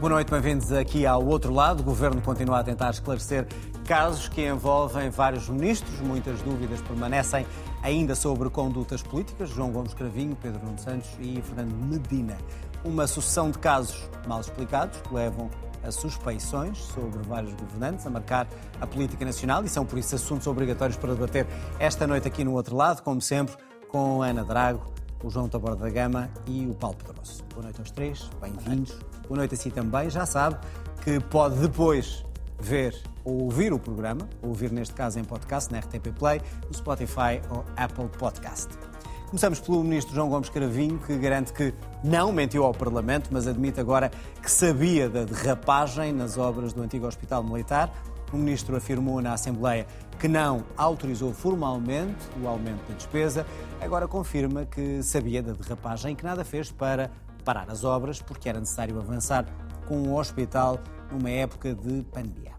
Boa noite, bem-vindos aqui ao outro lado. O Governo continua a tentar esclarecer casos que envolvem vários ministros. Muitas dúvidas permanecem ainda sobre condutas políticas. João Gomes Cravinho, Pedro Nuno Santos e Fernando Medina. Uma sucessão de casos mal explicados que levam a suspeições sobre vários governantes a marcar a política nacional e são, por isso, assuntos obrigatórios para debater esta noite aqui no outro lado, como sempre, com Ana Drago, o João Taborda da Gama e o Paulo Pedroso. Boa noite aos três, bem-vindos. Boa noite a si também. Já sabe que pode depois ver ou ouvir o programa, ou ouvir neste caso em podcast, na RTP Play, no Spotify ou Apple Podcast. Começamos pelo ministro João Gomes Caravinho, que garante que não mentiu ao Parlamento, mas admite agora que sabia da derrapagem nas obras do antigo Hospital Militar. O ministro afirmou na Assembleia que não autorizou formalmente o aumento da despesa, agora confirma que sabia da derrapagem e que nada fez para parar as obras, porque era necessário avançar com o hospital numa época de pandemia.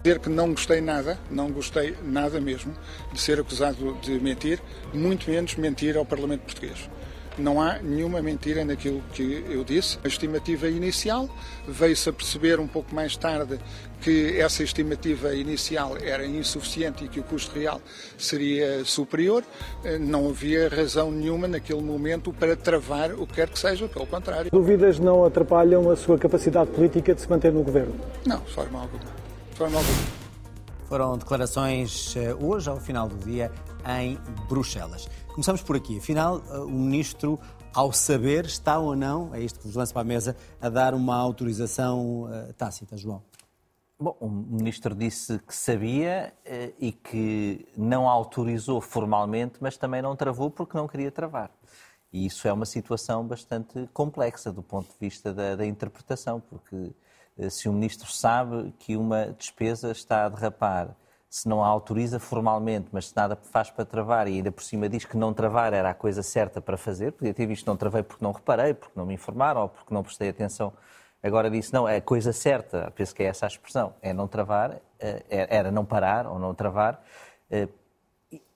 Dizer que não gostei nada, não gostei nada mesmo de ser acusado de mentir, muito menos mentir ao Parlamento Português. Não há nenhuma mentira naquilo que eu disse. A estimativa inicial veio-se a perceber um pouco mais tarde que essa estimativa inicial era insuficiente e que o custo real seria superior. Não havia razão nenhuma naquele momento para travar o que quer que seja, pelo contrário. Dúvidas não atrapalham a sua capacidade política de se manter no governo? Não, de forma alguma. De forma alguma. Foram declarações eh, hoje, ao final do dia, em Bruxelas. Começamos por aqui. Afinal, eh, o ministro, ao saber, está ou não, é isto que vos lanço para a mesa, a dar uma autorização uh, tácita, João? Bom, o ministro disse que sabia uh, e que não autorizou formalmente, mas também não travou porque não queria travar. E isso é uma situação bastante complexa do ponto de vista da, da interpretação, porque se o ministro sabe que uma despesa está a derrapar se não a autoriza formalmente, mas se nada faz para travar e ainda por cima diz que não travar era a coisa certa para fazer, podia ter visto não travei porque não reparei, porque não me informaram ou porque não prestei atenção. Agora disse, não, é a coisa certa, penso que é essa a expressão, é não travar, eh, era não parar ou não travar, eh,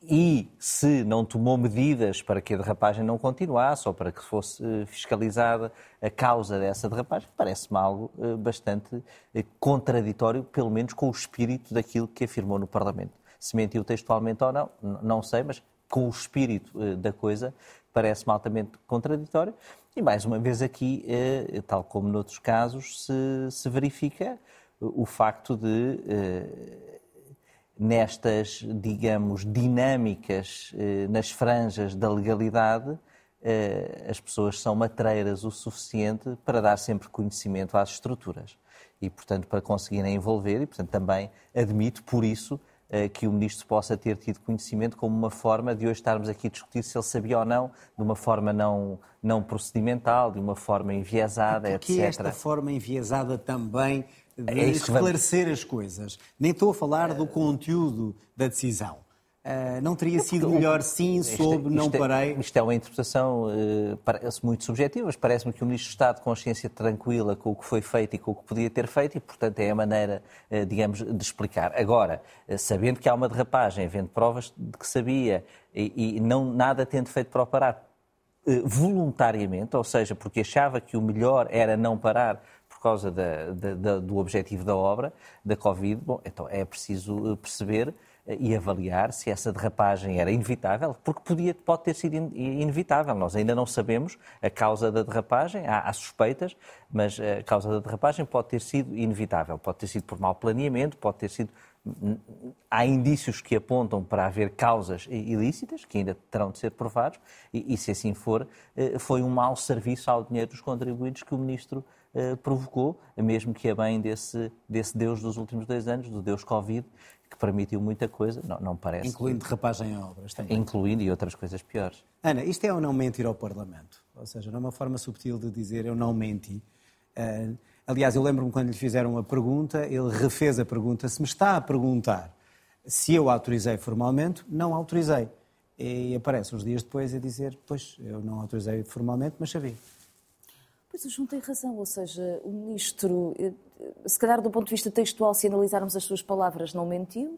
e se não tomou medidas para que a derrapagem não continuasse ou para que fosse eh, fiscalizada a causa dessa derrapagem, parece-me algo eh, bastante eh, contraditório, pelo menos com o espírito daquilo que afirmou no Parlamento. Se mentiu textualmente ou não, não sei, mas com o espírito da coisa, parece-me altamente contraditório. E mais uma vez aqui, tal como noutros casos, se, se verifica o facto de nestas, digamos, dinâmicas eh, nas franjas da legalidade, eh, as pessoas são matreiras o suficiente para dar sempre conhecimento às estruturas e, portanto, para conseguirem envolver e, portanto, também admito por isso eh, que o ministro possa ter tido conhecimento como uma forma de hoje estarmos aqui a discutir se ele sabia ou não, de uma forma não, não procedimental, de uma forma enviesada, etc. Que esta forma enviesada também de é esclarecer as coisas. Nem estou a falar do conteúdo da decisão. Uh, não teria sido melhor sim soube, não é- parei? Isto é uma interpretação uh, parece muito subjetiva, mas parece-me que o Ministro está de consciência tranquila com o que foi feito e com o que podia ter feito e, portanto, é a maneira, uh, digamos, de explicar. Agora, sabendo que há uma derrapagem, havendo provas de que sabia e, e não nada tendo feito para o parar voluntariamente, ou seja, porque achava que o melhor era não parar causa da, da, da, do objetivo da obra, da Covid, bom, então é preciso eh, perceber eh, e avaliar se essa derrapagem era inevitável, porque podia, pode ter sido inevitável. Nós ainda não sabemos a causa da derrapagem, há, há, suspeitas, mas a causa da derrapagem pode ter sido inevitável. Pode ter sido por mau planeamento, pode ter sido. Há indícios que apontam para haver causas ilícitas, que ainda terão de ser provados, e, e se assim for, eh, foi um mau serviço ao dinheiro dos contribuintes que o Ministro eh, provocou, mesmo que é bem desse, desse Deus dos últimos dois anos, do Deus Covid, que permitiu muita coisa, não, não parece. Incluindo derrapagem em obras também. Incluindo e outras coisas piores. Ana, isto é ou não mentir ao Parlamento? Ou seja, não é uma forma subtil de dizer eu não menti. Uh, aliás, eu lembro-me quando lhe fizeram a pergunta, ele refez a pergunta. Se me está a perguntar se eu autorizei formalmente, não autorizei. E aparece uns dias depois a dizer, pois, eu não autorizei formalmente, mas sabia. Pois o João tem razão, ou seja, o ministro, eh, se calhar do ponto de vista textual, se analisarmos as suas palavras, não mentiu.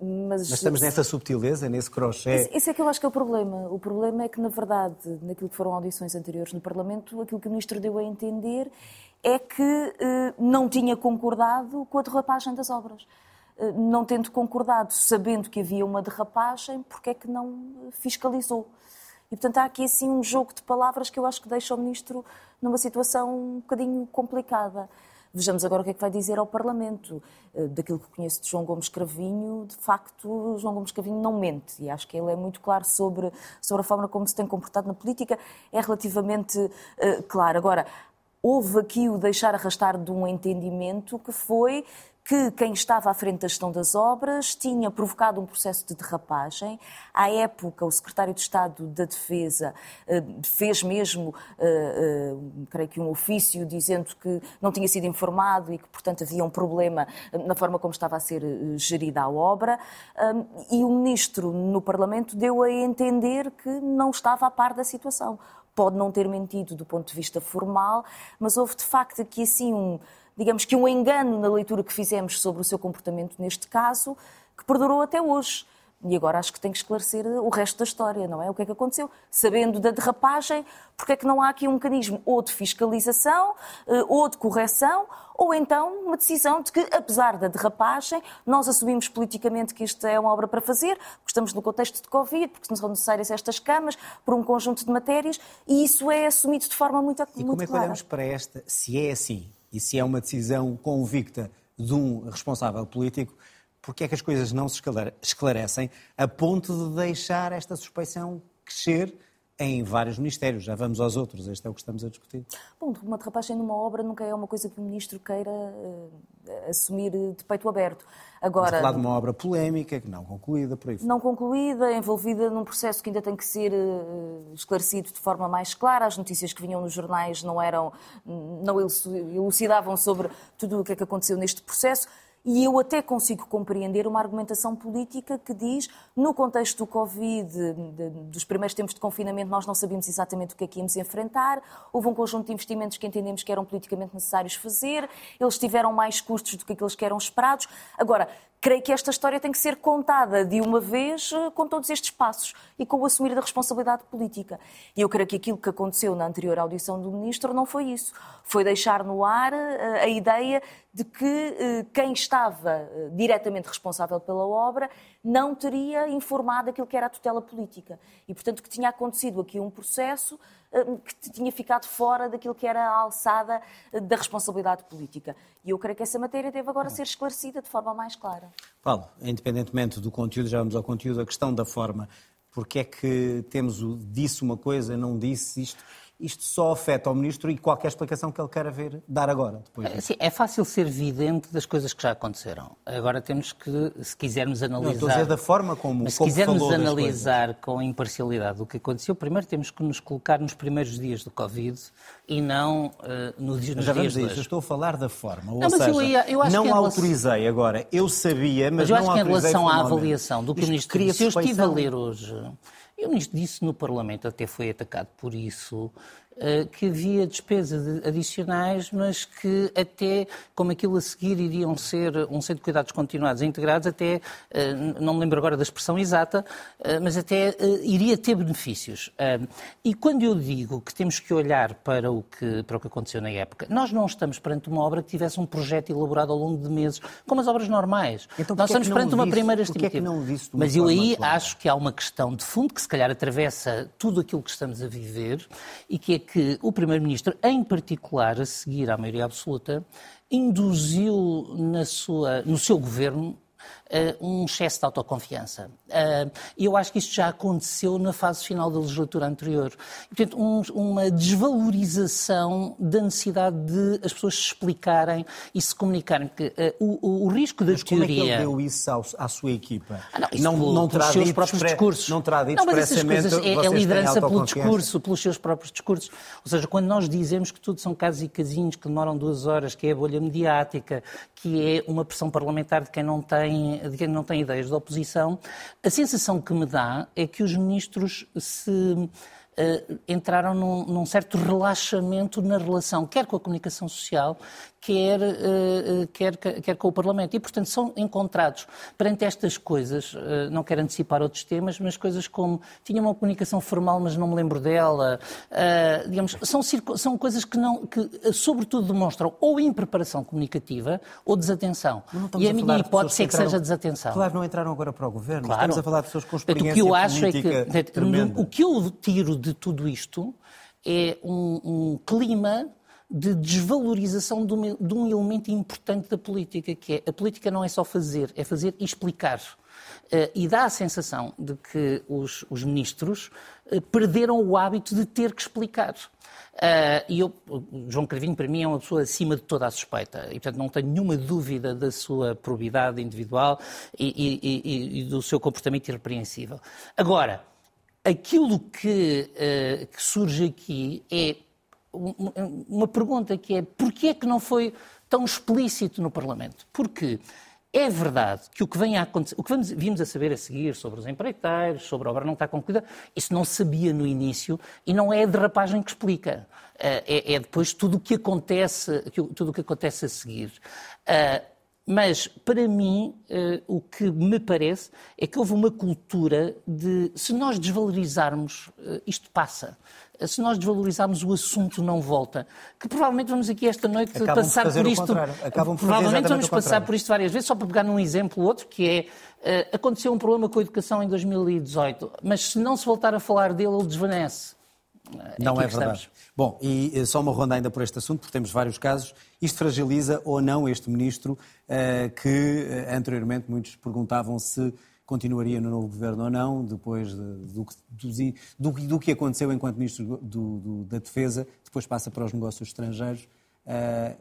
mas, mas, estamos nessa subtileza, nesse crochê. Esse é que eu acho que é o problema. O problema é que, na verdade, naquilo que foram audições anteriores no Parlamento, aquilo que o Ministro deu a entender é que eh, não tinha concordado com a derrapagem das obras. Eh, não tendo concordado, sabendo que havia uma derrapagem, porque é que não fiscalizou? E, portanto, há aqui assim um jogo de palavras que eu acho que deixa o Ministro numa situação um bocadinho complicada. Vejamos agora o que é que vai dizer ao Parlamento. Eh, daquilo que conheço de João Gomes Cravinho, de facto, João Gomes Cravinho não mente. E acho que ele é muito claro sobre, sobre a forma como se tem comportado na política. É relativamente uh, claro. Agora, houve aqui o deixar arrastar de um entendimento que foi que quem estava à frente da gestão das obras tinha provocado um processo de derrapagem. À época, o secretário de Estado da Defesa eh, fez mesmo, eh, eh, creio que um ofício dizendo que não tinha sido informado e que, portanto, havia um problema na forma como estava a ser gerida a obra. E o ministro, no Parlamento, deu a entender que não estava a par da situação. Pode não ter mentido do ponto de vista formal, mas houve, de facto, aqui assim um digamos que um engano na leitura que fizemos sobre o seu comportamento neste caso, que perdurou até hoje. E agora acho que tem que esclarecer o resto da história, não é? O que é que aconteceu? Sabendo da derrapagem, porque é que não há aqui um mecanismo ou de fiscalização, eh, ou de correção, ou então uma decisão de que, apesar da derrapagem, nós assumimos politicamente que isto é uma obra para fazer, porque estamos no contexto de Covid, porque são necessárias estas camas, por um conjunto de matérias, e isso é assumido de forma muito, muito clara. E como é que olhamos para esta, se é assim, e se é uma decisão convicta de um responsável político, porque é que as coisas não se esclarecem a ponto de deixar esta suspeição crescer em vários ministérios. Já vamos aos outros, este é o que estamos a discutir. Bom, uma derrapagem numa obra nunca é uma coisa que o ministro queira uh, assumir de peito aberto. Agora, falar de uma obra polémica, não concluída, por aí. Não concluída, envolvida num processo que ainda tem que ser uh, esclarecido de forma mais clara. As notícias que vinham nos jornais não eram, não elucidavam sobre tudo o que é que aconteceu neste processo. E eu até consigo compreender uma argumentação política que diz, no contexto do Covid, de, dos primeiros tempos de confinamento, nós não sabíamos exatamente o que é que íamos enfrentar, houve um conjunto de investimentos que entendemos que eram politicamente necessários fazer, eles tiveram mais custos do que aqueles que eram esperados. Agora, creio que esta história tem que ser contada de uma vez eh, com todos estes passos e com o assumir da responsabilidade política. E eu creio que aquilo que aconteceu na anterior audição do Ministro não foi isso. Foi deixar no ar eh, a ideia de que eh, quem estava diretamente responsável pela obra não teria informado aquilo que era a tutela política. E, portanto, que tinha acontecido aqui um processo que tinha ficado fora daquilo que era a alçada eh, da responsabilidade política. E eu creio que essa matéria deve agora ser esclarecida de forma mais clara. Paulo, independentemente do conteúdo, já vamos ao conteúdo, a questão da forma. Porque é que temos o disse uma coisa, não disse isto? Isto só afeta o Ministro e qualquer explicação que ele queira ver, dar agora. Depois é, sim, é fácil ser vidente das coisas que já aconteceram. Agora temos que, se quisermos analisar... Não, estou a dizer da forma como Mas se quisermos analisar com imparcialidade o que aconteceu, primeiro temos que nos colocar nos primeiros dias do Covid e não uh, nos, nos já dias. Eu estou a falar da forma. Ou não, seja, eu ia, eu não autorizei relação... agora. Eu sabia, mas, mas eu acho que em relação à avaliação do que o Ministro disse, eu estive a ler hoje... E Ministro disse no Parlamento, até foi atacado por isso, que havia despesas adicionais, mas que até, como aquilo a seguir iriam ser um centro de cuidados continuados e integrados, até, eh, não me lembro agora da expressão exata, eh, mas até iria ter benefícios. E quando eu digo que temos que olhar para o que, para o que aconteceu na época, nós não estamos perante uma obra que tivesse um projeto elaborado ao longo de meses, como as obras normais. Então, nós estamos é perante uma primeira estimativa. É mas eu aí acho que há uma questão de fundo que se calhar atravessa tudo aquilo que estamos a viver e que é que o Primeiro-Ministro, em particular, a seguir à maioria absoluta, induziu na sua, no seu governo um excesso de autoconfiança. Uh, eu acho que isto já aconteceu na fase final da legislatura anterior. E, portanto, um, uma desvalorização da necessidade de as pessoas se explicarem e se comunicarem. Porque, uh, o, o, risco da Mas teoria... como é que ele deu isso ao, à sua equipa? Ah, não, não, pelo, não pelos seus próprios discursos. Não terá dito não, mas expressamente coisas, é, é liderança pelo discurso, pelos seus próprios discursos. Ou seja, quando nós dizemos que tudo são casos e casinhos que demoram duas horas, que é a bolha mediática, que é uma pressão parlamentar de quem não tem de quem não tem ideias da oposição, a sensação que me dá é que os ministros se uh, entraram num, num, certo relaxamento na relação, quer com a comunicação social, quer, uh, quer, quer com o Parlamento. E, portanto, são encontrados perante estas coisas, uh, não quero antecipar outros temas, mas coisas como tinha uma comunicação formal, mas não me lembro dela, digamos, são, são coisas que, não, que, sobretudo, demonstram ou impreparação comunicativa ou desatenção. E a, a minha hipótese é que entraram, seja desatenção. Claro, não entraram agora para o governo. Claro. Estamos a falar de pessoas com experiência o que eu acho é que, tremenda. o que eu tiro de tudo isto é um, um clima de desvalorização de de um, elemento importante da política, que é a política não é só fazer, é fazer e explicar. Uh, e dá a sensação de que os, os ministros uh, perderam o hábito de ter que explicar. Uh, e eu, João Cravinho, para mim, é uma pessoa acima de toda a suspeita. E, portanto, não tenho nenhuma dúvida da sua probidade individual e, e, e, e do seu comportamento irrepreensível. Agora, aquilo que, uh, que surge aqui é uma pergunta que é porquê é que não foi tão explícito no Parlamento? Porque é verdade que o que vem a acontecer, o que vimos a saber a seguir sobre os empreiteiros, sobre a obra não está concluída, isso não sabia no início e não é a derrapagem que explica. Eh, é, é depois tudo o que acontece, tudo o que acontece a seguir. Eh, mas, para mim, uh, o que me parece é que houve uma cultura de, se nós desvalorizarmos, uh, isto passa se nós desvalorizarmos o assunto não volta. Que provavelmente vamos aqui esta noite Acabam passar por, isto. Acabam por provavelmente vamos passar por isto várias vezes, só para pegar num exemplo outro, que é aconteceu um problema com a educação em 2018, mas se não se voltar a falar dele, ele desvanece. Não é verdade. Bom, e eh, só uma ronda ainda por este assunto, porque temos vários casos. Isto fragiliza ou não este ministro uh, que uh, anteriormente muitos perguntavam se continuaria no novo governo ou não, depois de, do, do, do, que aconteceu enquanto Ministro do, da Defesa, depois passa para os negócios estrangeiros,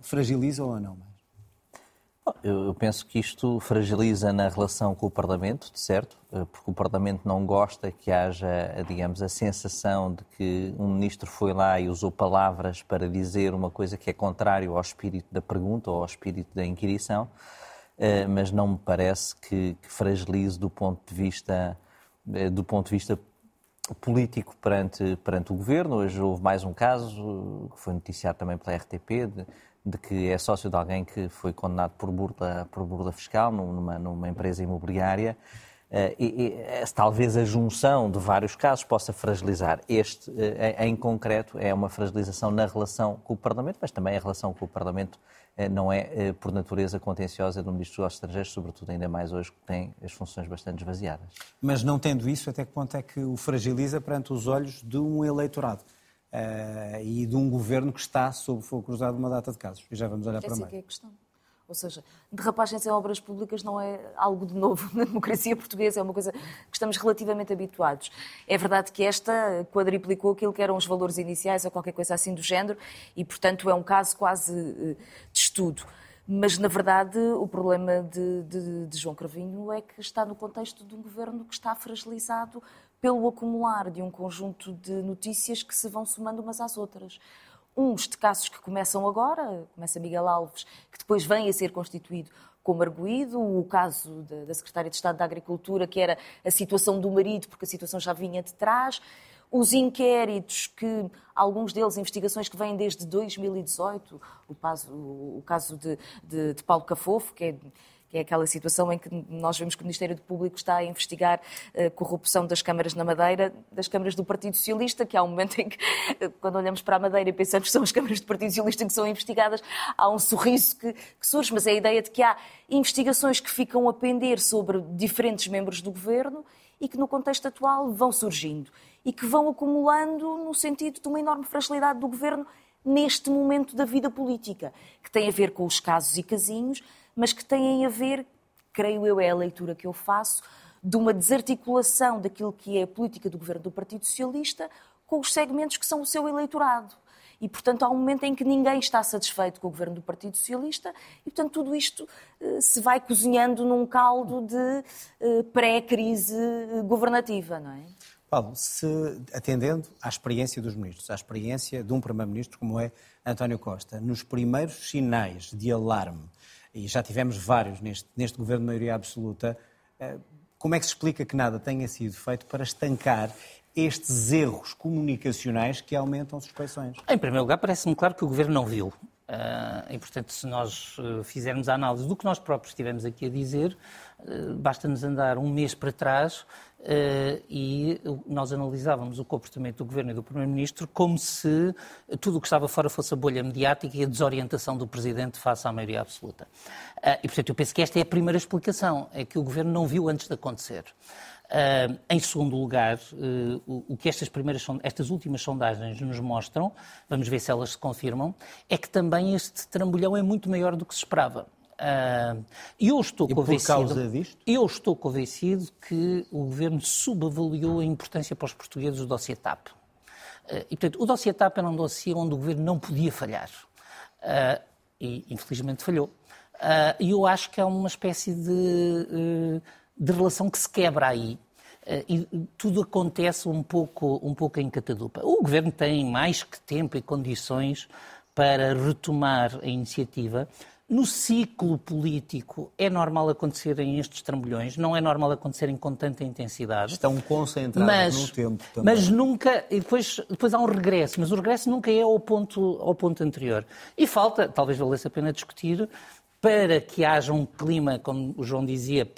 fragiliza ou não? Eu penso que isto fragiliza na relação com o Parlamento, de certo, eh, porque o Parlamento não gosta que haja, digamos, a sensação de que um ministro foi lá e usou palavras para dizer uma coisa que é contrário ao espírito da pergunta ou ao espírito da inquirição. Eh, mas não me parece que, que fragilize do ponto de vista eh, do ponto de vista político perante, perante o governo. Hoje houve mais um caso, que foi noticiado também pela RTP, de, de que é sócio de alguém que foi condenado por burla, por burla fiscal numa, numa empresa imobiliária. Uh, e, e, talvez a junção de vários casos possa fragilizar. Este, uh, em, concreto, é uma fragilização na relação com o Parlamento, mas também a relação com o Parlamento eh, não é, eh, por natureza, contenciosa do Ministro dos Estrangeiros, sobretudo ainda mais hoje que tem as funções bastante esvaziadas. Mas não tendo isso, até que ponto é que o fragiliza perante os olhos de um eleitorado? Uh, e de um governo que está sob fogo cruzado uma data de casos. E já vamos olhar para mais. É a questão. Ou seja, derrapagens em obras públicas não é algo de novo na democracia portuguesa, é uma coisa que estamos relativamente habituados. É verdade que esta quadriplicou aquilo que eram os valores iniciais ou qualquer coisa assim do género e, portanto, é um caso quase eh, de estudo. Mas, na verdade, o problema de, de, de João Cravinho é que está no contexto de um governo que está fragilizado pelo acumular de um conjunto de notícias que se vão somando umas às outras. Uns de casos que começam agora, começa Miguel Alves, que depois vem a ser constituído como arguído, o caso da Secretária de Estado da Agricultura, que era a situação do marido, porque a situação já vinha de trás, os inquéritos, que alguns deles, investigações que vêm desde 2018, o caso, o caso de, de, de Paulo Cafofo, que é que é aquela situação em que nós vemos que o Ministério Público está a investigar a eh, corrupção das câmaras na Madeira, das câmaras do Partido Socialista, que há um momento em que, eh, quando olhamos para a Madeira e pensamos que são as câmaras do Partido Socialista que são investigadas, há um sorriso que, que surge, mas é a ideia de que há investigações que ficam a pender sobre diferentes membros do governo e que no contexto atual vão surgindo e que vão acumulando no sentido de uma enorme fragilidade do governo neste momento da vida política, que tem a ver com os casos e casinhos, mas que têm a ver, creio eu, é a leitura que eu faço, de uma desarticulação daquilo que é a política do governo do Partido Socialista com os segmentos que são o seu eleitorado. E, portanto, há um momento em que ninguém está satisfeito com o governo do Partido Socialista e, portanto, tudo isto eh, se vai cozinhando num caldo de eh, pré-crise governativa, não é? Paulo, se atendendo à experiência dos ministros, à experiência de um primeiro-ministro como é António Costa, nos primeiros sinais de alarme e já tivemos vários neste, neste governo de maioria absoluta, eh, como é que se explica que nada tenha sido feito para estancar estes erros comunicacionais que aumentam suspeições? Em primeiro lugar, parece-me claro que o Governo não viu. Uh, e, portanto, se nós uh, fizermos a análise do que nós próprios estivemos aqui a dizer, uh, basta-nos andar um mês para trás e nós analisávamos o comportamento do Governo e do Primeiro-Ministro como se tudo o que estava fora fosse a bolha mediática e a desorientação do Presidente face à maioria absoluta. e, portanto, eu penso que esta é a primeira explicação, é que o Governo não viu antes de acontecer. Uh, em segundo lugar, uh, o, o, que estas, primeiras, estas últimas sondagens nos mostram, vamos ver se elas se confirmam, é que também este trambolhão é muito maior do que se esperava. Uh, eu estou e convencido. Por causa disto? Eu estou convencido que o governo subavaliou a importância para os portugueses do dossiê TAP. e, portanto, o dossiê TAP era um dossiê onde o governo não podia falhar. e, infelizmente, falhou. E eu acho que é uma espécie de de relação que se quebra aí. Eh, e tudo acontece um pouco, um pouco em catadupa. O governo tem mais que tempo e condições para retomar a iniciativa. No ciclo político é normal acontecerem estes trambolhões, não é normal acontecerem com tanta intensidade. Estão concentrados mas, no tempo também. Mas nunca, e depois, depois há um regresso, mas o regresso nunca é ao ponto, ao ponto anterior. E falta, talvez valesse a pena discutir, para que haja um clima, como o João dizia,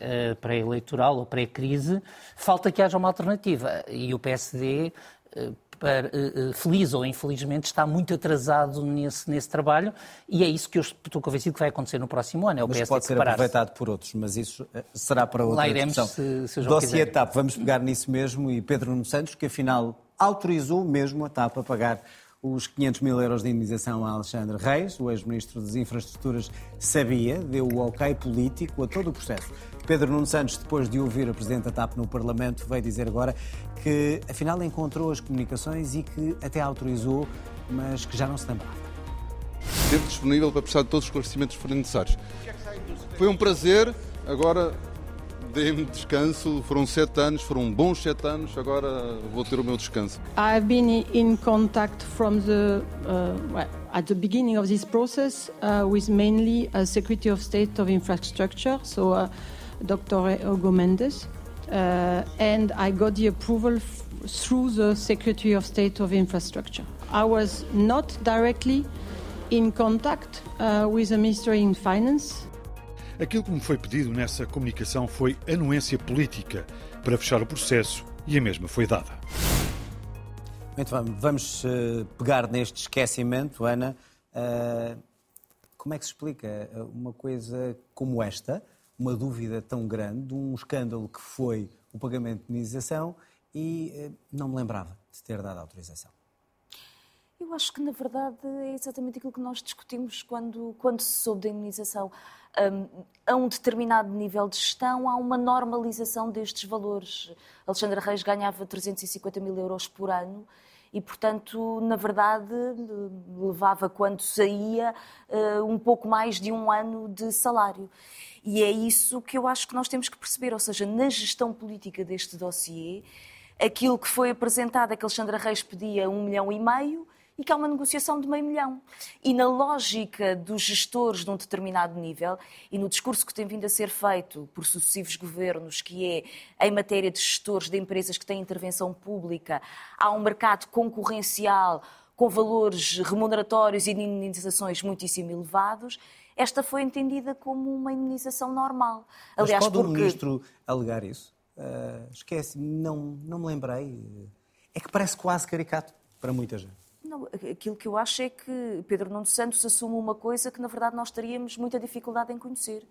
eh, pré-eleitoral ou pré-crise, falta que haja uma alternativa. E o PSD, eh, eh, feliz ou infelizmente, está muito atrasado nesse, nesse trabalho e é isso que eu estou convencido que vai acontecer no próximo ano. É o mas PSD pode ser aproveitado por outros, mas isso será para outra Lá iremos, discussão. Se, se Dossiê TAP, vamos pegar nisso mesmo e Pedro Nuno Santos, que afinal autorizou mesmo a TAP a pagar os 500 mil euros de indenização a Alexandre Reis. O ex-ministro das Infraestruturas sabia, deu o ok político a todo o processo. Pedro Nuno Santos, depois de ouvir a Presidente da TAP no Parlamento, veio dizer agora que afinal encontrou as comunicações e que até autorizou, mas que já não se lembrava. Esteve disponível para prestar todos os esclarecimentos que forem necessários. Foi um prazer, agora dei-me descanso, foram sete anos, foram bons sete anos, agora vou ter o meu descanso. I've been in contact from the uh, at the beginning of this process uh, with mainly a Secretary of State of Infrastructure, so uh, Dr. Hugo Mendes, uh, and I got the approval through the Secretary of State of Infrastructure. I was not directly in contact uh, with the Ministry in Finance Aquilo que me foi pedido nessa comunicação foi anuência política para fechar o processo e a mesma foi dada. Muito bem, vamos uh, pegar neste esquecimento, Ana. Uh, como é que se explica eh, uma coisa como esta, uma dúvida tão grande, de um escândalo que foi o pagamento de indenização e uh, não me lembrava de ter dado autorização? Eu acho que, na verdade, é exatamente aquilo que nós discutimos quando, quando se soube da indenização um, a um determinado nível de gestão, há uma normalização destes valores. Alexandra Reis ganhava 350 mil euros por ano e, portanto, na verdade, levava quando saía uh, um pouco mais de um ano de salário. E é isso que eu acho que nós temos que perceber, ou seja, na gestão política deste dossiê, aquilo que foi apresentado é que Alexandra Reis pedia um milhão e meio, e que há uma negociação de meio milhão. E na lógica dos gestores de um determinado nível e no discurso que tem vindo a ser feito por sucessivos governos, que é em matéria de gestores de empresas que têm intervenção pública, há um mercado concorrencial com valores remuneratórios e de indenizações muitíssimo elevados, esta foi entendida como uma indenização normal. Aliás, Mas pode porque... o ministro alegar isso? Uh, esquece, não, não me lembrei. É que parece quase caricato para muita gente. Não, aquilo que eu acho é que Pedro Nuno Santos assume uma coisa que, na verdade, nós teríamos muita dificuldade em conhecer,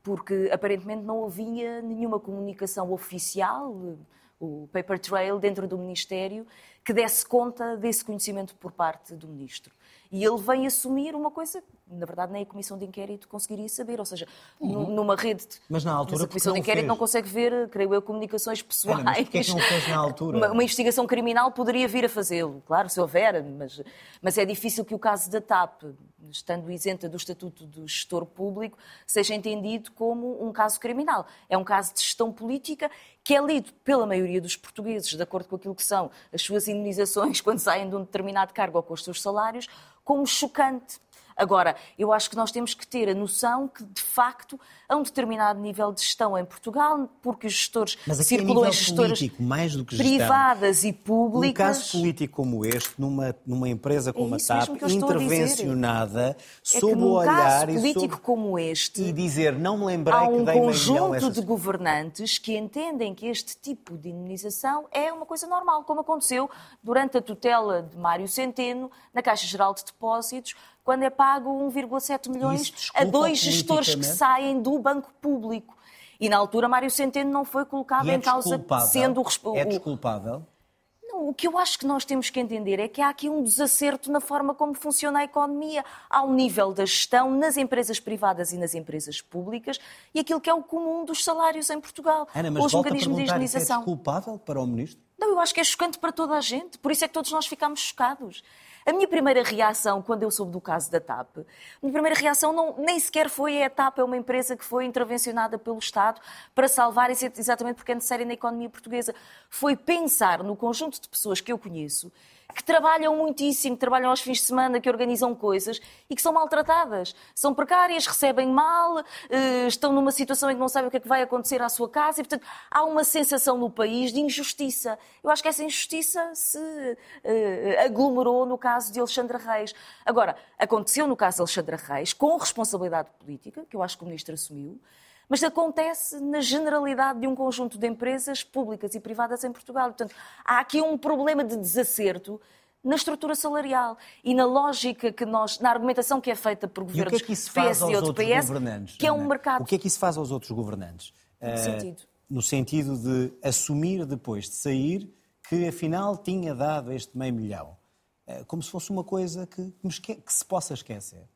porque aparentemente não havia nenhuma comunicação oficial, o paper trail dentro do Ministério, que desse conta desse conhecimento por parte do Ministro. E ele vem assumir uma coisa na verdade, nem a comissão de inquérito conseguiria saber. Ou seja, uhum. numa rede. Mas na altura. Mas a comissão de inquérito fez? não consegue ver, creio eu, comunicações pessoais. Ana, mas que não fez na altura? Uma, uma, investigação criminal poderia vir a fazê-lo, claro, se houver, mas, mas é difícil que o caso da TAP, estando isenta do estatuto do gestor público, seja entendido como um caso criminal. É um caso de gestão política que é lido pela maioria dos portugueses, de acordo com aquilo que são as suas indenizações quando saem de um determinado cargo ou com os seus salários, como chocante. Agora, eu acho que nós temos que ter a noção que, de facto, a um determinado nível de gestão em Portugal, porque os gestores Mas aqui circulam em gestoras político, mais do que gestão, privadas e públicas. Um caso político como este, numa, numa empresa como É a TAP, que intervencionada, é sob que o olhar caso e, político sob... como este, e dizer não me lembrei há que um dei milhão a conjunto essas... de governantes que entendem que este tipo de indemnização é uma coisa normal, como aconteceu durante a tutela de Mário Centeno na Caixa Geral de Depósitos, quando é pago 1,7 milhões a dois gestores que saem do banco público. E na altura Mário Centeno não foi colocado é em causa sendo o É o- desculpável? não, o que eu acho que nós temos que entender é que há aqui um desacerto na forma como funciona a economia, ao nível da gestão nas empresas privadas e nas empresas públicas e aquilo que é o comum dos salários em Portugal. Ana, mas a mecanismos de perguntar, isso é desculpável para o Ministro? Não, eu acho que é chocante para toda a gente. Por isso é que todos nós ficámos chocados. A minha primeira reação, quando eu soube do caso da TAP, a minha primeira reação não, nem sequer foi a TAP, é uma empresa que foi intervencionada pelo Estado para salvar, exatamente porque é necessária na economia portuguesa. Foi pensar no conjunto de pessoas que eu conheço que trabalham muitíssimo, que trabalham aos fins de semana, que organizam coisas e que são maltratadas. São precárias, recebem mal, eh, estão numa situação em que não sabem o que é que vai acontecer à sua casa e, portanto, há uma sensação no país de injustiça. Eu acho que essa injustiça se eh, aglomerou no caso de Alexandre Reis. Agora, aconteceu no caso de Alexandre Reis, com responsabilidade política, que eu acho que o Ministro assumiu, mas acontece na generalidade de um conjunto de empresas públicas e privadas em Portugal. Portanto, há aqui um problema de desacerto na estrutura salarial e na lógica que nós, na argumentação que é feita por E o governos que é que isso faz PS aos outro outros PS, governantes? que é um mercado. O que é que isso faz aos outros governantes? Eh, sentido? no sentido de assumir depois de sair que afinal tinha dado este meio milhão. Eh, como se fosse uma coisa que, que que se possa esquecer.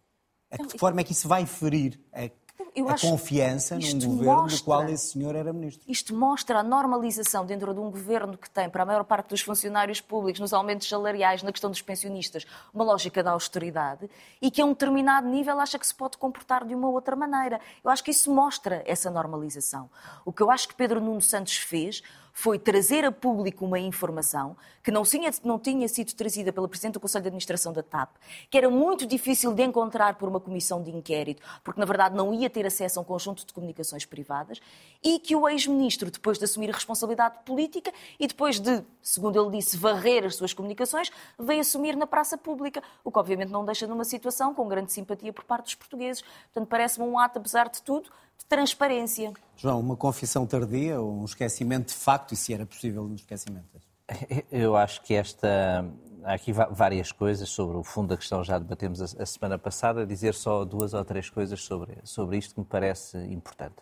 A que Não, forma é que isso vai ferir a, Eu a acho confiança num governo do mostra- qual esse senhor era ministro? Isto mostra a normalização dentro de um governo que tem, para a maior parte dos funcionários públicos, nos aumentos salariais, na questão dos pensionistas, uma lógica da austeridade e que a um determinado nível acha que se pode comportar de uma outra maneira. Eu acho que isso mostra essa normalização. O que eu acho que Pedro Nuno Santos fez foi trazer a público uma informação que não tinha, não tinha sido trazida pela Presidente do Conselho de Administração da TAP, que era muito difícil de encontrar por uma comissão de inquérito, porque na verdade não ia ter acesso a um conjunto de comunicações privadas, e que o ex-ministro, depois de assumir a responsabilidade política e depois de, segundo ele disse, varrer as suas comunicações, veio assumir na praça pública, o que obviamente não deixa numa situação com grande simpatia por parte dos portugueses. Portanto, parece-me um ato, apesar de tudo, transparência. João, uma confissão tardia ou um esquecimento de facto, e se era possível um esquecimento? Eu acho que esta. Há aqui várias coisas sobre o fundo da questão, já debatemos a, semana passada, dizer só duas ou três coisas sobre, sobre isto que me parece importante.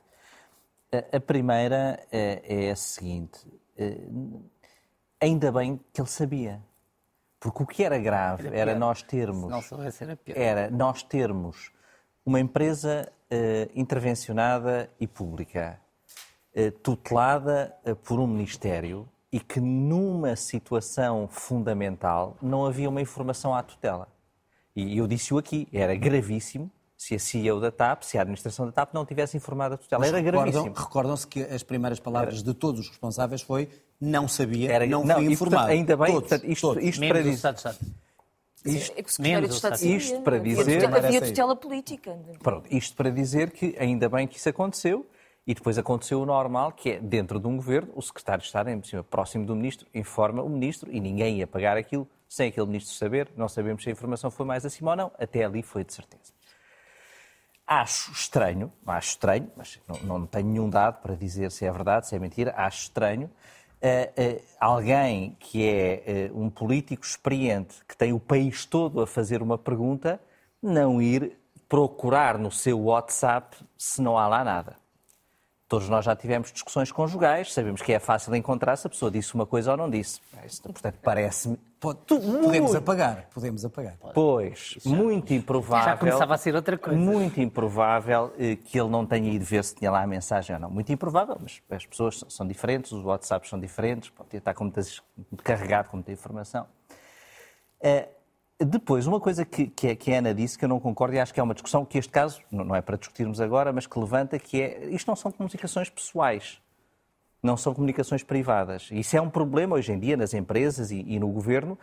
A, primeira é, é a seguinte: eh, ainda bem que ele sabia. Porque o que era grave Era era, nós termos. Era. Era nós termos uma empresa eh, intervencionada e pública, eh, tutelada eh, por um Ministério e que numa situação fundamental não havia uma informação à tutela. E eu disse-o aqui, era gravíssimo se a CEO da TAP, se a administração da TAP não tivesse informado a tutela. Era Recordam- gravíssimo. Recordam-se que as primeiras palavras de todos os responsáveis foi não sabia, Era- não, não, fui e, informado. portanto, ainda bem, todos, portanto, isto- todos. isto- para dizer- Estado. Isto- É que o Secretário de menos. Isto para Havia dizer- tutela- Havia tutela política. Pronto, isto para dizer que ainda bem que isso aconteceu e depois aconteceu o normal, que é dentro de um governo, o secretário de Estado, em cima, próximo do ministro, informa o ministro e ninguém ia pagar aquilo sem aquele ministro saber. Não sabemos se a informação foi mais acima ou não. Até ali foi de certeza. Acho estranho, acho estranho, mas não, não tenho nenhum dado para dizer se é verdade, se é mentira, acho estranho eh, alguém que é eh, um político experiente, que tem o país todo a fazer uma pergunta, não ir procurar no seu WhatsApp se não há lá nada. Todos nós já tivemos discussões conjugais, sabemos que é fácil encontrar se a pessoa disse uma coisa ou não disse. Isto, portanto, parece-me. Pode- podemos apagar, podemos apagar. Pois, muito improvável. Já começava a ser outra coisa. Muito improvável eh, que ele não tenha ido ver se tinha lá a mensagem ou não. Muito improvável, mas as pessoas são- são diferentes, os WhatsApps são diferentes, pode estar com muitas, carregado com muita informação. Eh, depois, uma coisa que, que, a- que a Ana disse que eu não concordo e acho que é uma discussão que este caso, não não é para discutirmos agora, mas que levanta, que é, isto não são comunicações pessoais. não são comunicações privadas. Isso é um problema hoje em dia nas empresas e, e, no governo,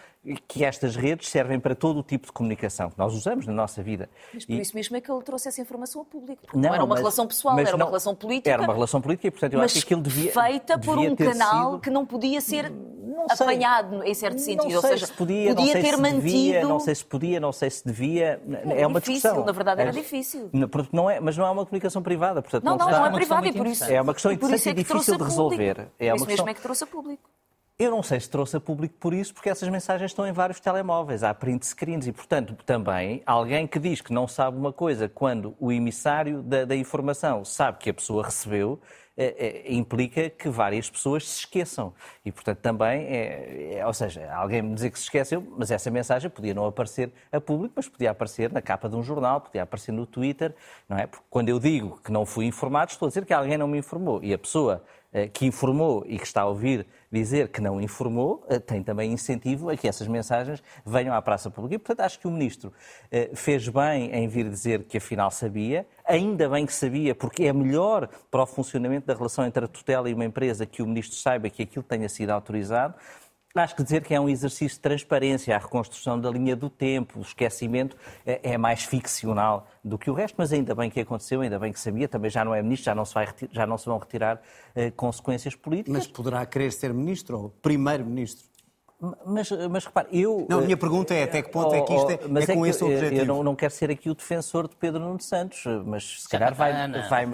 que estas redes servem para todo o tipo de comunicação que nós usamos na nossa vida. Mas por e... isso mesmo é que ele trouxe essa informação ao público. Não, não, era uma mas, relação pessoal, era não, uma relação política. Era uma relação política e, portanto, eu acho que aquilo devia. Feita devia por um canal sido... que não podia ser apanhado em certo sentido. Ou seja, se podia, podia ter se mantido. Devia, não sei se podia, não sei se devia. É, é uma difícil, discussão. Na verdade, era, era difícil. Não é, mas não é uma comunicação privada. Portanto, não, não, não, é privada e por isso. É uma questão interessante e difícil de resolver. É uma mesmo é que trouxe a público. Eu não sei se trouxe a público por isso, porque essas mensagens estão em vários telemóveis, há print screens e, portanto, também alguém que diz que não sabe uma coisa quando o emissário da, da informação sabe que a pessoa recebeu, é, é, implica que várias pessoas se esqueçam. E, portanto, também, é, ou seja, alguém me dizer que se esqueceu, mas essa mensagem podia não aparecer a público, mas podia aparecer na capa de um jornal, podia aparecer no Twitter, não é? Porque quando eu digo que não fui informado, estou a dizer que alguém não me informou. E a pessoa eh, que informou e que está a ouvir dizer que não informou, eh, tem também incentivo a que essas mensagens venham à praça pública. E, portanto, acho que o Ministro eh, fez bem em vir dizer que afinal sabia, ainda bem que sabia, porque é melhor para o funcionamento da relação entre a tutela e uma empresa que o Ministro saiba que aquilo tenha sido autorizado. Acho que dizer que é um exercício de transparência, a reconstrução da linha do tempo, o esquecimento é, é, mais ficcional do que o resto, mas ainda bem que aconteceu, ainda bem que sabia, também já não é ministro, já não se, vai, já não se vão retirar eh, consequências políticas. Mas poderá querer ser ministro ou primeiro-ministro? Mas, mas repare, eu. Não, a minha pergunta é até que ponto é que isto é, é com é esse objetivo? Eu não, não, quero ser aqui o defensor de Pedro Nuno Santos, mas se calhar vai, vai,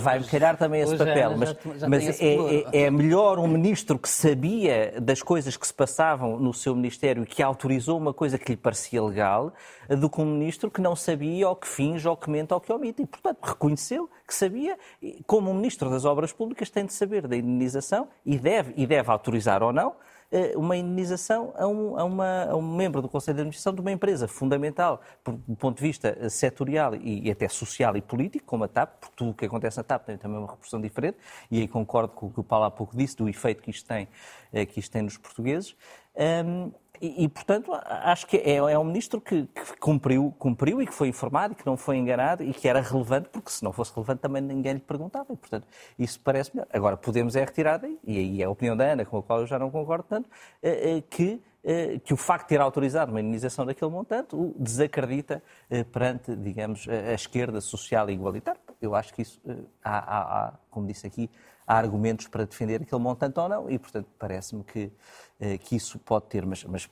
vai, calhar também esse papel. mas já mas é, é, é, melhor um ministro que sabia das coisas que se passavam no seu ministério e que autorizou uma coisa que lhe parecia legal do que um ministro que não sabia ou que finge ou que mente ou que omite. E, portanto, reconheceu que sabia, como um ministro das Obras Públicas tem de saber da indenização e deve, e deve autorizar ou não eh, uma indenização a um, a, uma, a um membro do Conselho de Administração de uma empresa fundamental, do ponto de vista eh, setorial e, e, até social e político, como a TAP, porque tudo o que acontece na TAP tem também uma repercussão diferente, e aí concordo com o que o Paulo há pouco disse, do efeito que isto tem, eh, que isto tem nos portugueses. Um, e, portanto, acho que é, é um ministro que, que, cumpriu, cumpriu e que foi informado e que não foi enganado e que era relevante, porque se não fosse relevante também ninguém lhe perguntava. E, portanto, isso parece melhor. Agora, podemos é retirar daí, e aí é a opinião da Ana, com a qual eu já não concordo tanto, eh, eh, que eh, que o facto de ter autorizado uma indenização daquele montante o desacredita perante, digamos, a esquerda social e igualitária. Eu acho que isso, há, há, há, como disse aqui, há argumentos para defender aquele montante ou não, e, portanto, parece-me que, eh, que isso pode ter, mas, mas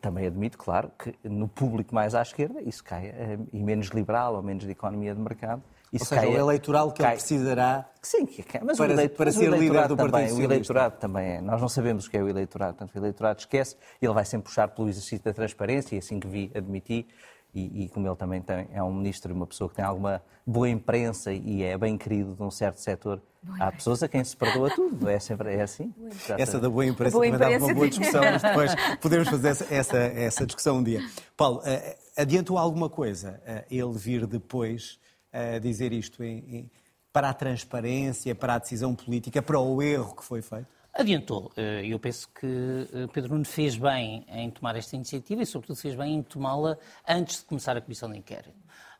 também admito, claro, que no público mais à esquerda isso cai, eh, e menos liberal ou menos de economia de mercado. Isso ou seja, cai, o eleitoral que cai, ele precisará sim, mas para, o para ser líder do também, Partido O eleitorado também é. Nós não sabemos o que é o eleitorado, portanto o eleitorado esquece, ele vai sempre puxar pelo exercício da transparência, e assim que vi, admiti, e, e, como ele também tem, é um ministro e uma pessoa que tem alguma boa imprensa e é bem querido de um certo setor, há pessoas a quem se perdoa tudo, é sempre é assim. Essa da boa imprensa boa também dá uma boa discussão, mas depois podemos fazer essa, essa, essa discussão um dia. Paulo, uh, adiantou alguma coisa uh, ele vir depois uh, dizer isto em, em, para a transparência, para a decisão política, para o erro que foi feito? Adiantou. Eh, eu penso que eh, Pedro Nuno fez bem em tomar esta iniciativa e, sobretudo, fez bem em tomá-la antes de começar a comissão de inquérito.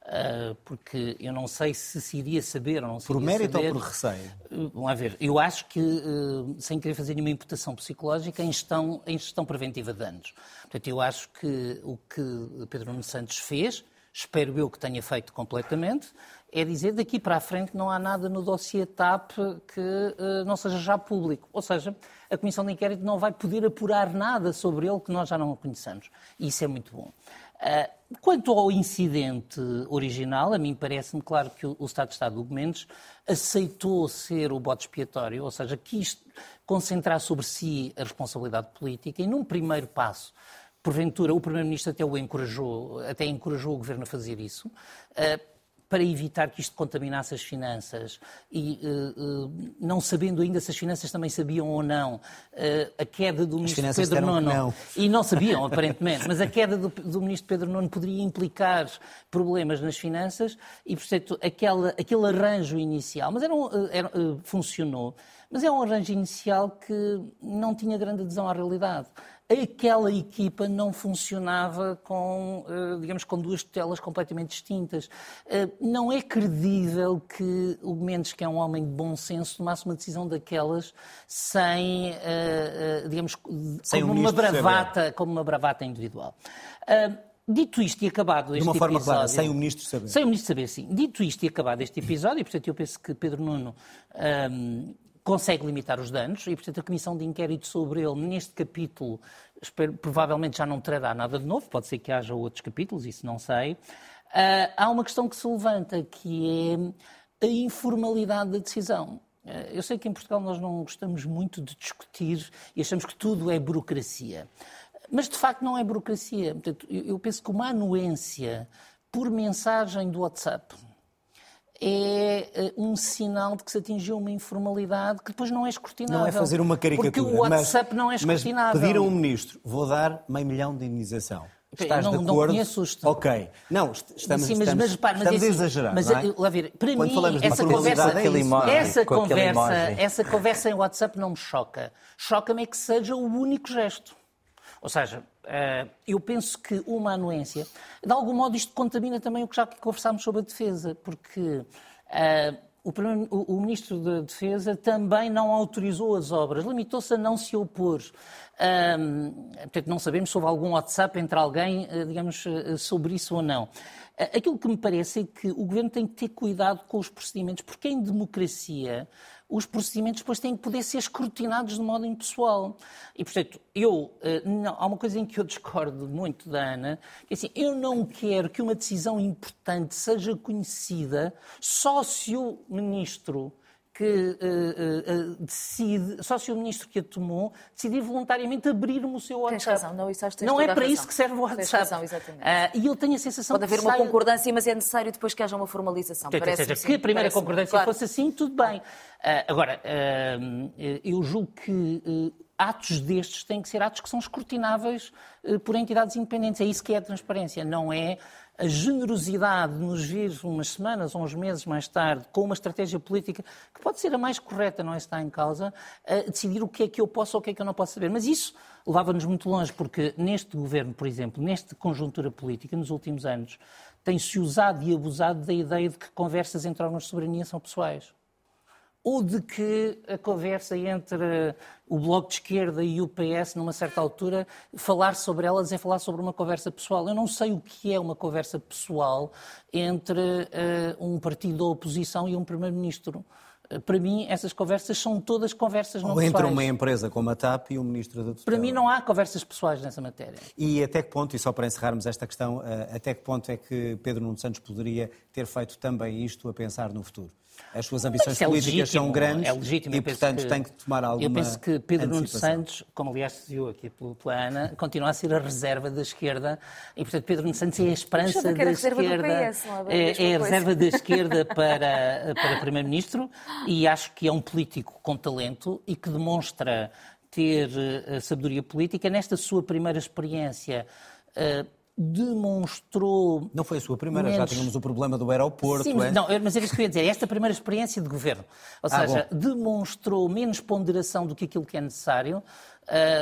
Eh, porque eu não sei se se iria saber ou não se Por mérito saber. ou por receio? Vamos ver. Eu acho que, sem querer fazer nenhuma imputação psicológica, em gestão, em gestão preventiva de danos. Portanto, eu acho que o que Pedro Nuno Santos fez, espero eu que tenha feito completamente, é dizer daqui para a frente não há nada no dossiê TAP que uh, não seja já público. Ou seja, a Comissão de Inquérito não vai poder apurar nada sobre ele que nós já não conheçamos. E isso é muito bom. Uh, quanto ao incidente original, a mim parece-me claro que o, Estado de Estado do Mendes aceitou ser o bote expiatório, ou seja, quis concentrar sobre si a responsabilidade política e, num primeiro passo, porventura, o Primeiro-Ministro até o encorajou, até encorajou o Governo a fazer isso. Para evitar que isto contaminasse as finanças. E uh, uh, não sabendo ainda se as finanças também sabiam ou não uh, a queda do ministro Pedro Nuno. e não sabiam aparentemente, mas a queda do, do, ministro Pedro Nuno poderia implicar problemas nas finanças e portanto aquela, aquele arranjo inicial, mas era, um, era funcionou, mas é um arranjo inicial que não tinha grande adesão à realidade. Aquela equipa não funcionava com, eh, digamos, com duas tutelas completamente distintas. Eh, não é credível que o Mendes, que é um homem de bom senso, tomasse uma decisão daquelas sem, eh, digamos, sem como, uma bravata, como uma bravata individual. Dito isto e acabado este episódio... De uma forma episódio, clara, sem o Ministro saber. Sem o Ministro saber, sim. Dito isto e acabado este episódio, e portanto eu penso que Pedro Nuno um, consegue limitar os danos e, portanto, a comissão de inquérito sobre ele, neste capítulo, espero, provavelmente já não trará nada de novo, pode ser que haja outros capítulos, isso não sei. Uh, há uma questão que se levanta, que é a informalidade da decisão. Uh, eu sei que em Portugal nós não gostamos muito de discutir e achamos que tudo é burocracia. Mas, de facto, não é burocracia. Portanto, eu penso que uma anuência por mensagem do WhatsApp, é eh, um sinal de que se atingiu uma informalidade que depois não é escrutinável. Não é fazer uma caricatura. Porque o WhatsApp mas, não é escrutinável. Mas pediram ao ministro, vou dar meio milhão de indenização. Estás não, de acordo? Não conheço. Ok. Não, estamos, Sim, mas, estamos, mas, mas estamos é a exagerar, mas, não é? Lá ver, para Quando mim, essa conversa, é essa, conversa, essa conversa em WhatsApp não me choca. Choca-me é que seja o único gesto. Ou seja, eh, eu penso que uma anuência, de algum modo isto contamina também o que já conversámos sobre a defesa, porque Uh, o, primeiro, o, Ministro da de Defesa também não autorizou as obras, limitou-se a não se opor. Um, portanto, não sabemos se houve algum WhatsApp entre alguém, eh, digamos, eh, sobre isso ou não. Aquilo que me parece é que o Governo tem que ter cuidado com os procedimentos, porque em democracia os procedimentos depois têm que poder ser escrutinados de modo impessoal. E, portanto, eu, eh, não, há uma coisa em que eu discordo muito da Ana, que é assim, eu não quero que uma decisão importante seja conhecida só se o ministro que uh, uh, decide, só se o ministro que a tomou decidir voluntariamente abrir-me o seu WhatsApp. Tens razão, não, isso acho que Não é para razão. isso que serve o WhatsApp. Tens razão, exatamente. Uh, e eu tenho a sensação Pode haver que uma concordância, mas é necessário depois que haja uma formalização. Parece seja, que a primeira concordância claro. fosse assim, tudo bem. agora, eu julgo que atos destes têm que ser atos que são escrutináveis por entidades independentes. É isso que é a transparência, não é a generosidade de nos vir umas semanas ou uns meses mais tarde com uma estratégia política que pode ser a mais correta, não é? Está em causa, a decidir o que é que eu posso ou o que é que eu não posso saber. Mas isso levava-nos muito longe, porque neste governo, por exemplo, nesta conjuntura política, nos últimos anos, tem-se usado e abusado da ideia de que conversas entre órgãos de soberania são pessoais ou de que a conversa entre o Bloco de Esquerda e o PS, numa certa altura, falar sobre elas é falar sobre uma conversa pessoal. Eu não sei o que é uma conversa pessoal entre uh, um partido da oposição e um Primeiro-Ministro. Uh, para mim, essas conversas são todas conversas não Ou pessoais. entre uma empresa como a TAP e o Ministro da Tutela. Para mim não há conversas pessoais nessa matéria. E até que ponto, e só para encerrarmos esta questão, uh, até que ponto é que Pedro Nuno Santos poderia ter feito também isto a pensar no futuro? As suas ambições é políticas legítimo, são grandes é legítimo, e, portanto, que, tem que tomar alguma Eu penso que Pedro Nuno. Santos, como aliás se viu aqui pela Ana, continua a ser a reserva da esquerda e, portanto, Pedro Nuno Santos é a esperança da esquerda. PS, é, é a reserva da esquerda para, para Primeiro-Ministro e acho que é um político com talento e que demonstra ter uh, sabedoria política. Nesta sua primeira experiência, uh, demonstrou. Não foi a sua primeira, menos... já tínhamos o problema do aeroporto. Sim, mas, é? não, mas era isso que eu ia dizer. Esta primeira experiência de governo. Ou Ah, seja, bom. demonstrou menos ponderação do que aquilo que é necessário, uh,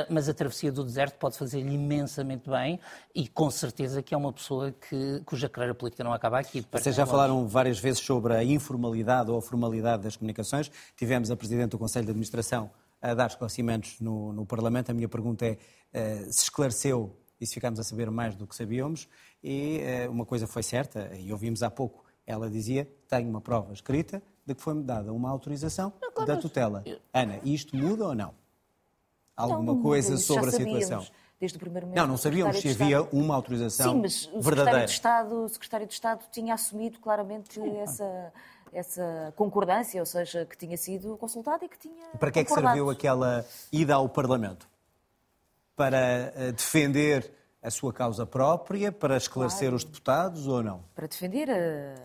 mas a travessia do deserto pode fazer-lhe imensamente bem e com certeza que é uma pessoa que, cuja carreira política não acaba aqui. Vocês já falaram várias vezes sobre a informalidade ou a formalidade das comunicações. Tivemos a Presidente do Conselho de Administração a dar esclarecimentos no, no Parlamento. A minha pergunta é eh, se esclareceu e se ficámos a saber mais do que sabíamos. E eh, uma coisa foi certa, e ouvimos há pouco, ela dizia, tenho uma prova escrita de que foi-me dada uma autorização da tutela. Ana, isto muda ou não? Alguma Não, coisa sobre a situação? Desde o primeiro momento. Não, não sabíamos se secretário havia uma autorização Sim, mas o secretário verdadeira. de, Estado, o secretário de Estado tinha assumido claramente essa, essa concordância, ou seja, que tinha sido consultado e que tinha. Para que é que serviu aquela ida ao Parlamento? Para eh, defender a sua causa própria, para esclarecer Claro. os deputados ou não? Para defender a,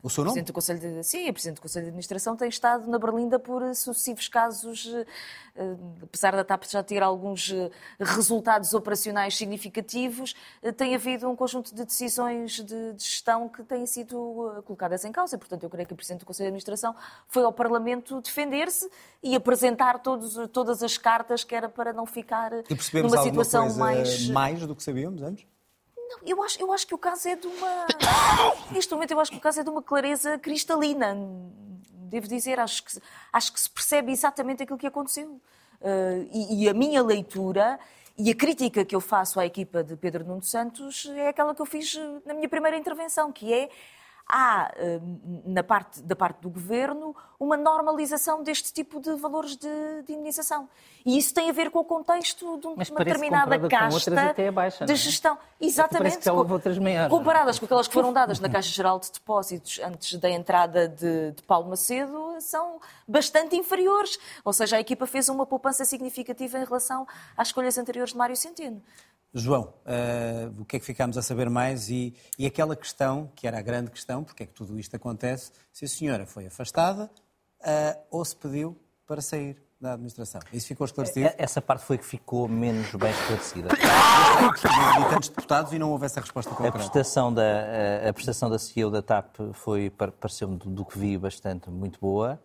O seu nome? Presidente do Conselho de, sim, a Presidente do Conselho de Administração tem estado na Berlinda por sucessivos casos, uh, apesar da TAP já ter alguns resultados operacionais significativos, tem havido um conjunto de decisões de, de gestão que têm sido colocadas em causa. Portanto, eu creio que o Presidente do Conselho de Administração foi ao Parlamento defender-se e apresentar todos, todas as cartas que era para não ficar numa situação mais... mais do que sabíamos antes? Não, eu acho, eu acho que o caso é de uma. Neste momento, eu acho que o caso é de uma clareza cristalina. Devo dizer, acho que, acho que se percebe exatamente aquilo que aconteceu. Uh, e, e, a minha leitura e a crítica que eu faço à equipa de Pedro Nuno Santos é aquela que eu fiz na minha primeira intervenção, que é há, hum, na parte, da parte do governo, uma normalização deste tipo de valores de, de indenização. E isso tem a ver com o contexto de uma determinada casta baixa, de é? gestão. Exatamente. Que outras maiores, comparadas com aquelas que foram dadas na Caixa Geral de Depósitos antes da entrada de, de Paulo Macedo, são bastante inferiores. Ou seja, a equipa fez uma poupança significativa em relação às escolhas anteriores de Mário Centeno. João, uh, o que é que ficámos a saber mais e, e, aquela questão, que era a grande questão, porque é que tudo isto acontece, se a senhora foi afastada uh, ou se pediu para sair da administração. Isso ficou esclarecido? É, essa parte foi que ficou menos bem esclarecida. Havia tantos deputados e não houve essa resposta concreta. A prestação da, a prestação da CEO da TAP foi, pareceu-me, do que vi, bastante muito boa.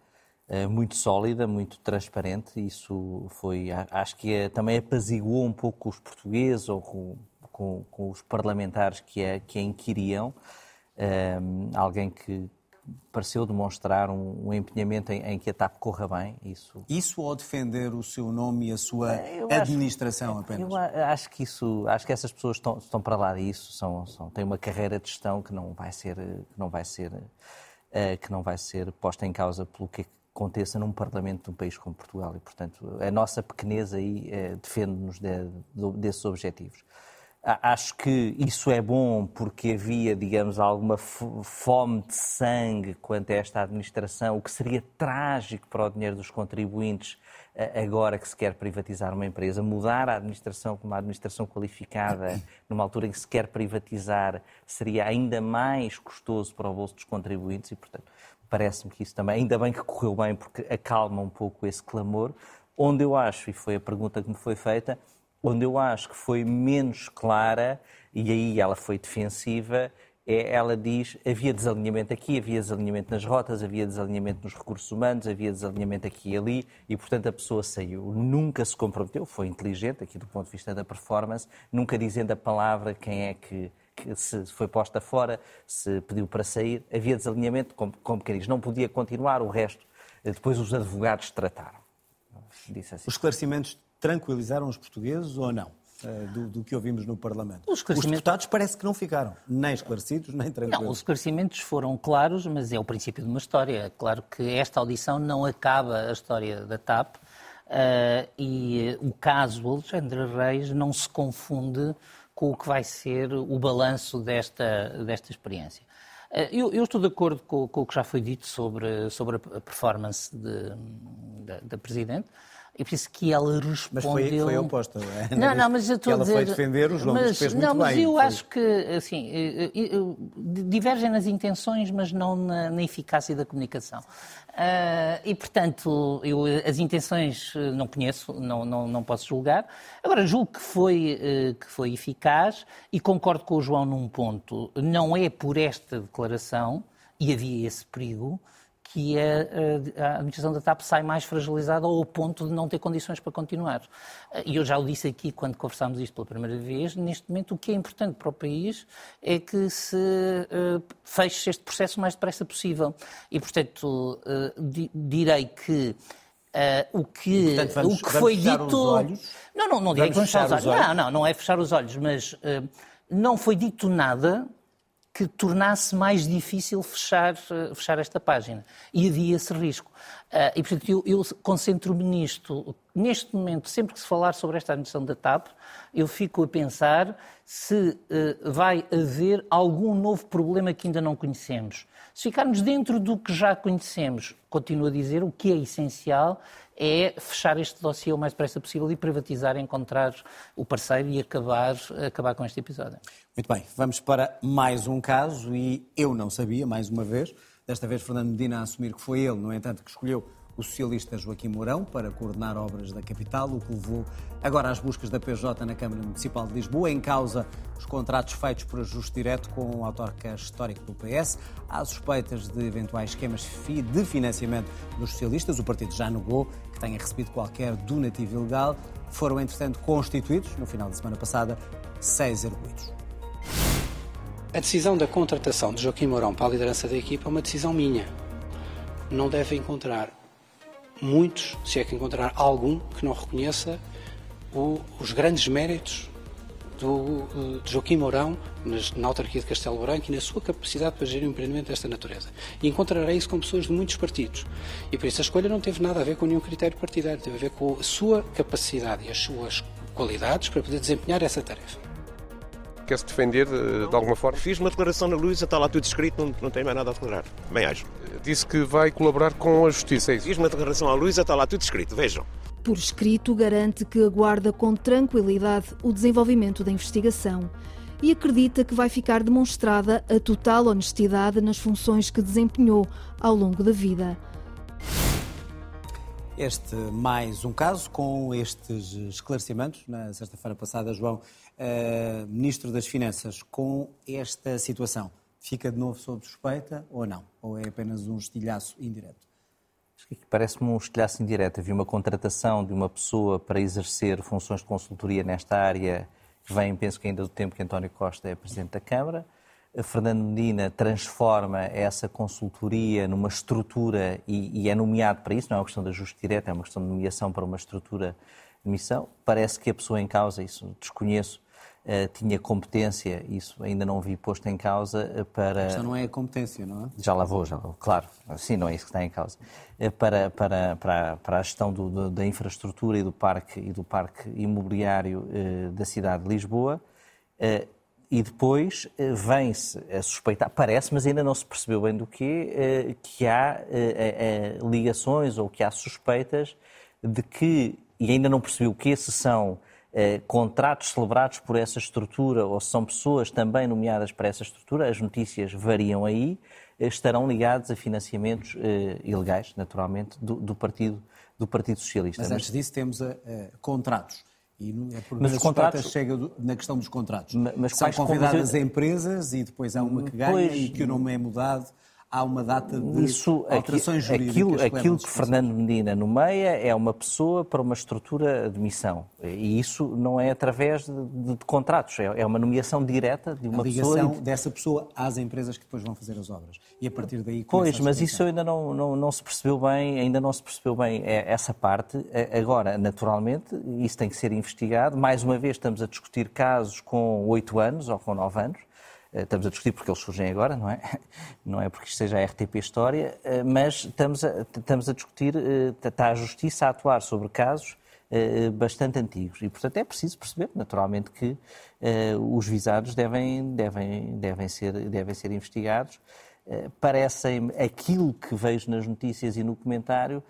Eh, muito sólida, muito transparente. Isso foi, acho que é, também apaziguou um pouco os portugueses ou com, com, com os parlamentares que a, que a inquiriam. Um, eh, alguém que pareceu demonstrar um, um empenhamento em, em, que a TAP corra bem. Isso, isso ou defender o seu nome e a sua eu administração acho, apenas? Eu acho que isso, acho que essas pessoas estão, estão para lá disso, são, são, têm uma carreira de gestão que não vai ser, que não vai ser, uh, que não vai ser posta em causa pelo que aconteça num Parlamento de um país como Portugal. E, portanto, a nossa pequeneza aí é, defende-nos de, de, desses objetivos. Acho que isso é bom porque havia, digamos, alguma fome de sangue quanto a esta administração, o que seria trágico para o dinheiro dos contribuintes agora que se quer privatizar uma empresa. Mudar a administração para uma administração qualificada numa altura em que se quer privatizar seria ainda mais custoso para o bolso dos contribuintes e, portanto, parece-me que isso também, ainda bem que correu bem, porque acalma um pouco esse clamor. Onde eu acho, e foi a pergunta que me foi feita, onde eu acho que foi menos clara, e aí ela foi defensiva, é, ela diz havia desalinhamento aqui, havia desalinhamento nas rotas, havia desalinhamento nos recursos humanos, havia desalinhamento aqui e ali, e portanto a pessoa saiu. Nunca se comprometeu, foi inteligente aqui do ponto de vista da performance, nunca dizendo a palavra quem é que que se foi posta fora, se pediu para sair, havia desalinhamento, como, como quem diz, não podia continuar, o resto eh, depois os advogados trataram. Disse assim. Os esclarecimentos tranquilizaram os portugueses ou não? Eh, do, do, que ouvimos no Parlamento. Os, esclarecimentos... os, deputados parece que não ficaram nem esclarecidos, nem tranquilos. Não, os esclarecimentos foram claros, mas é o princípio de uma história. Claro que esta audição não acaba a história da TAP uh, e o caso Alexandre Reis não se confunde com o que vai ser o balanço desta, desta experiência. Eh, eu, eu, estou de acordo com, com, o que já foi dito sobre, sobre a performance de, da, da Presidente. Eu penso que ela respondeu... Mas foi, foi oposta, não é? Não, não, mas eu estou ela a dizer... foi defender, os mas, fez muito Não, mas bem, eu foi... acho que, assim, eh, eh, divergem nas intenções, mas não na, na eficácia da comunicação. Uh, e, portanto, eu as intenções não conheço, não, não, não posso julgar. Agora, julgo que foi, uh, que foi eficaz e concordo com o João num ponto. Não é por esta declaração, e havia esse perigo, que a, a, administração da TAP sai mais fragilizada ao ponto de não ter condições para continuar. E eu já o disse aqui quando conversámos isto pela primeira vez, neste momento o que é importante para o país é que se uh, feche este processo o mais depressa possível. E, portanto, uh, di direi que Uh, o que, e, portanto, vamos, o que foi dito. Não, não, não direi que vamos fechar os olhos. olhos. Não, não, não é fechar os olhos, mas uh, não foi dito nada que tornasse mais difícil fechar, eh, fechar esta página. E havia esse risco. Uh, e, portanto, eu, eu concentro-me nisto. Neste momento, sempre que se falar sobre esta admissão da TAP, eu fico a pensar se uh, vai haver algum novo problema que ainda não conhecemos. Se ficarmos dentro do que já conhecemos, continuo a dizer, o que é essencial é fechar este dossiê o mais depressa possível e privatizar, encontrar o parceiro e acabar, acabar com este episódio. Muito bem, vamos para mais um caso e eu não sabia, mais uma vez, Desta vez, Fernando Medina a assumir que foi ele, no entanto, que escolheu o socialista Joaquim Mourão para coordenar obras da capital, o que levou agora às buscas da PJ na Câmara Municipal de Lisboa, em causa os contratos feitos por ajuste direto com o autarca histórico do PS. Há suspeitas de eventuais esquemas de financiamento dos socialistas. O partido já negou que tenha recebido qualquer donativo ilegal. Foram, entretanto, constituídos, no final de semana passada, seis arguídos. A decisão da contratação de Joaquim Mourão para a liderança da equipa é uma decisão minha. Não deve encontrar muitos, se é que encontrar algum, que não reconheça o, os grandes méritos do, de Joaquim Mourão na autarquia de Castelo Branco e na sua capacidade para gerir um empreendimento desta natureza. E encontrarei isso com pessoas de muitos partidos. E por isso a escolha não teve nada a ver com nenhum critério partidário, teve a ver com a sua capacidade e as suas qualidades para poder desempenhar essa tarefa quer-se defender de, de, alguma forma? Fiz uma declaração na Luísa, está lá tudo escrito, não, não tem mais nada a declarar. Bem acho. Disse que vai colaborar com a Justiça, é isso? Fiz uma declaração à Luísa, está lá tudo escrito, vejam. Por escrito, garante que aguarda com tranquilidade o desenvolvimento da investigação e acredita que vai ficar demonstrada a total honestidade nas funções que desempenhou ao longo da vida. Este mais um caso com estes esclarecimentos. Na sexta-feira passada, João, uh, Ministro das Finanças, com esta situação, fica de novo sob suspeita ou não? Ou é apenas um estilhaço indireto? Parece-me um estilhaço indireto. Havia uma contratação de uma pessoa para exercer funções de consultoria nesta área, que vem, penso que ainda do tempo que António Costa é Presidente da Câmara. Fernando Medina transforma essa consultoria numa estrutura e, e, é nomeado para isso, não é uma questão de ajuste direto, é uma questão de nomeação para uma estrutura de missão. Parece que a pessoa em causa, isso desconheço, uh, tinha competência, isso ainda não vi posto em causa uh, para... Esta não é a competência, não é? Já lá vou, já vou, claro. Sim, não é isso que está em causa. Uh, para, para, para, para a gestão do, do, da infraestrutura e do parque, e do parque imobiliário da cidade de Lisboa e depois eh, vem-se a suspeitar, parece, mas ainda não se percebeu bem do que, eh, que há eh, ligações ou que há suspeitas de que, e ainda não percebeu que esses são contratos celebrados por essa estrutura ou se são pessoas também nomeadas para essa estrutura, as notícias variam aí, estarão ligados a financiamentos ilegais, naturalmente, do, do Partido, do Partido Socialista. Mas antes disso temos contratos e é por mas os contratos chega na questão dos contratos. Mas, mas São convidadas empresas e depois há uma que ganha pois, e que o nome é mudado há uma data de isso, alterações aqui, jurídicas. Aquilo, aquilo que Fernando Medina nomeia é uma pessoa para uma estrutura de missão. E isso não é através de, de, de contratos, é, é, uma nomeação direta de uma a ligação pessoa. dessa pessoa às empresas que depois vão fazer as obras. E a partir daí. Pois, mas isso ainda não, não, não, se percebeu bem, ainda não se percebeu bem é, essa parte. Agora, naturalmente, isso tem que ser investigado. Mais uma vez, estamos a discutir casos com oito anos ou com nove anos estamos a discutir porque eles surgem agora, não é? Não é porque isto seja a RTP História, eh, mas estamos a, estamos a discutir, eh, está a Justiça a atuar sobre casos bastante antigos e, portanto, é preciso perceber, naturalmente, que os visados devem, devem, devem, ser, devem ser investigados. Parecem aquilo que vejo nas notícias e no comentário,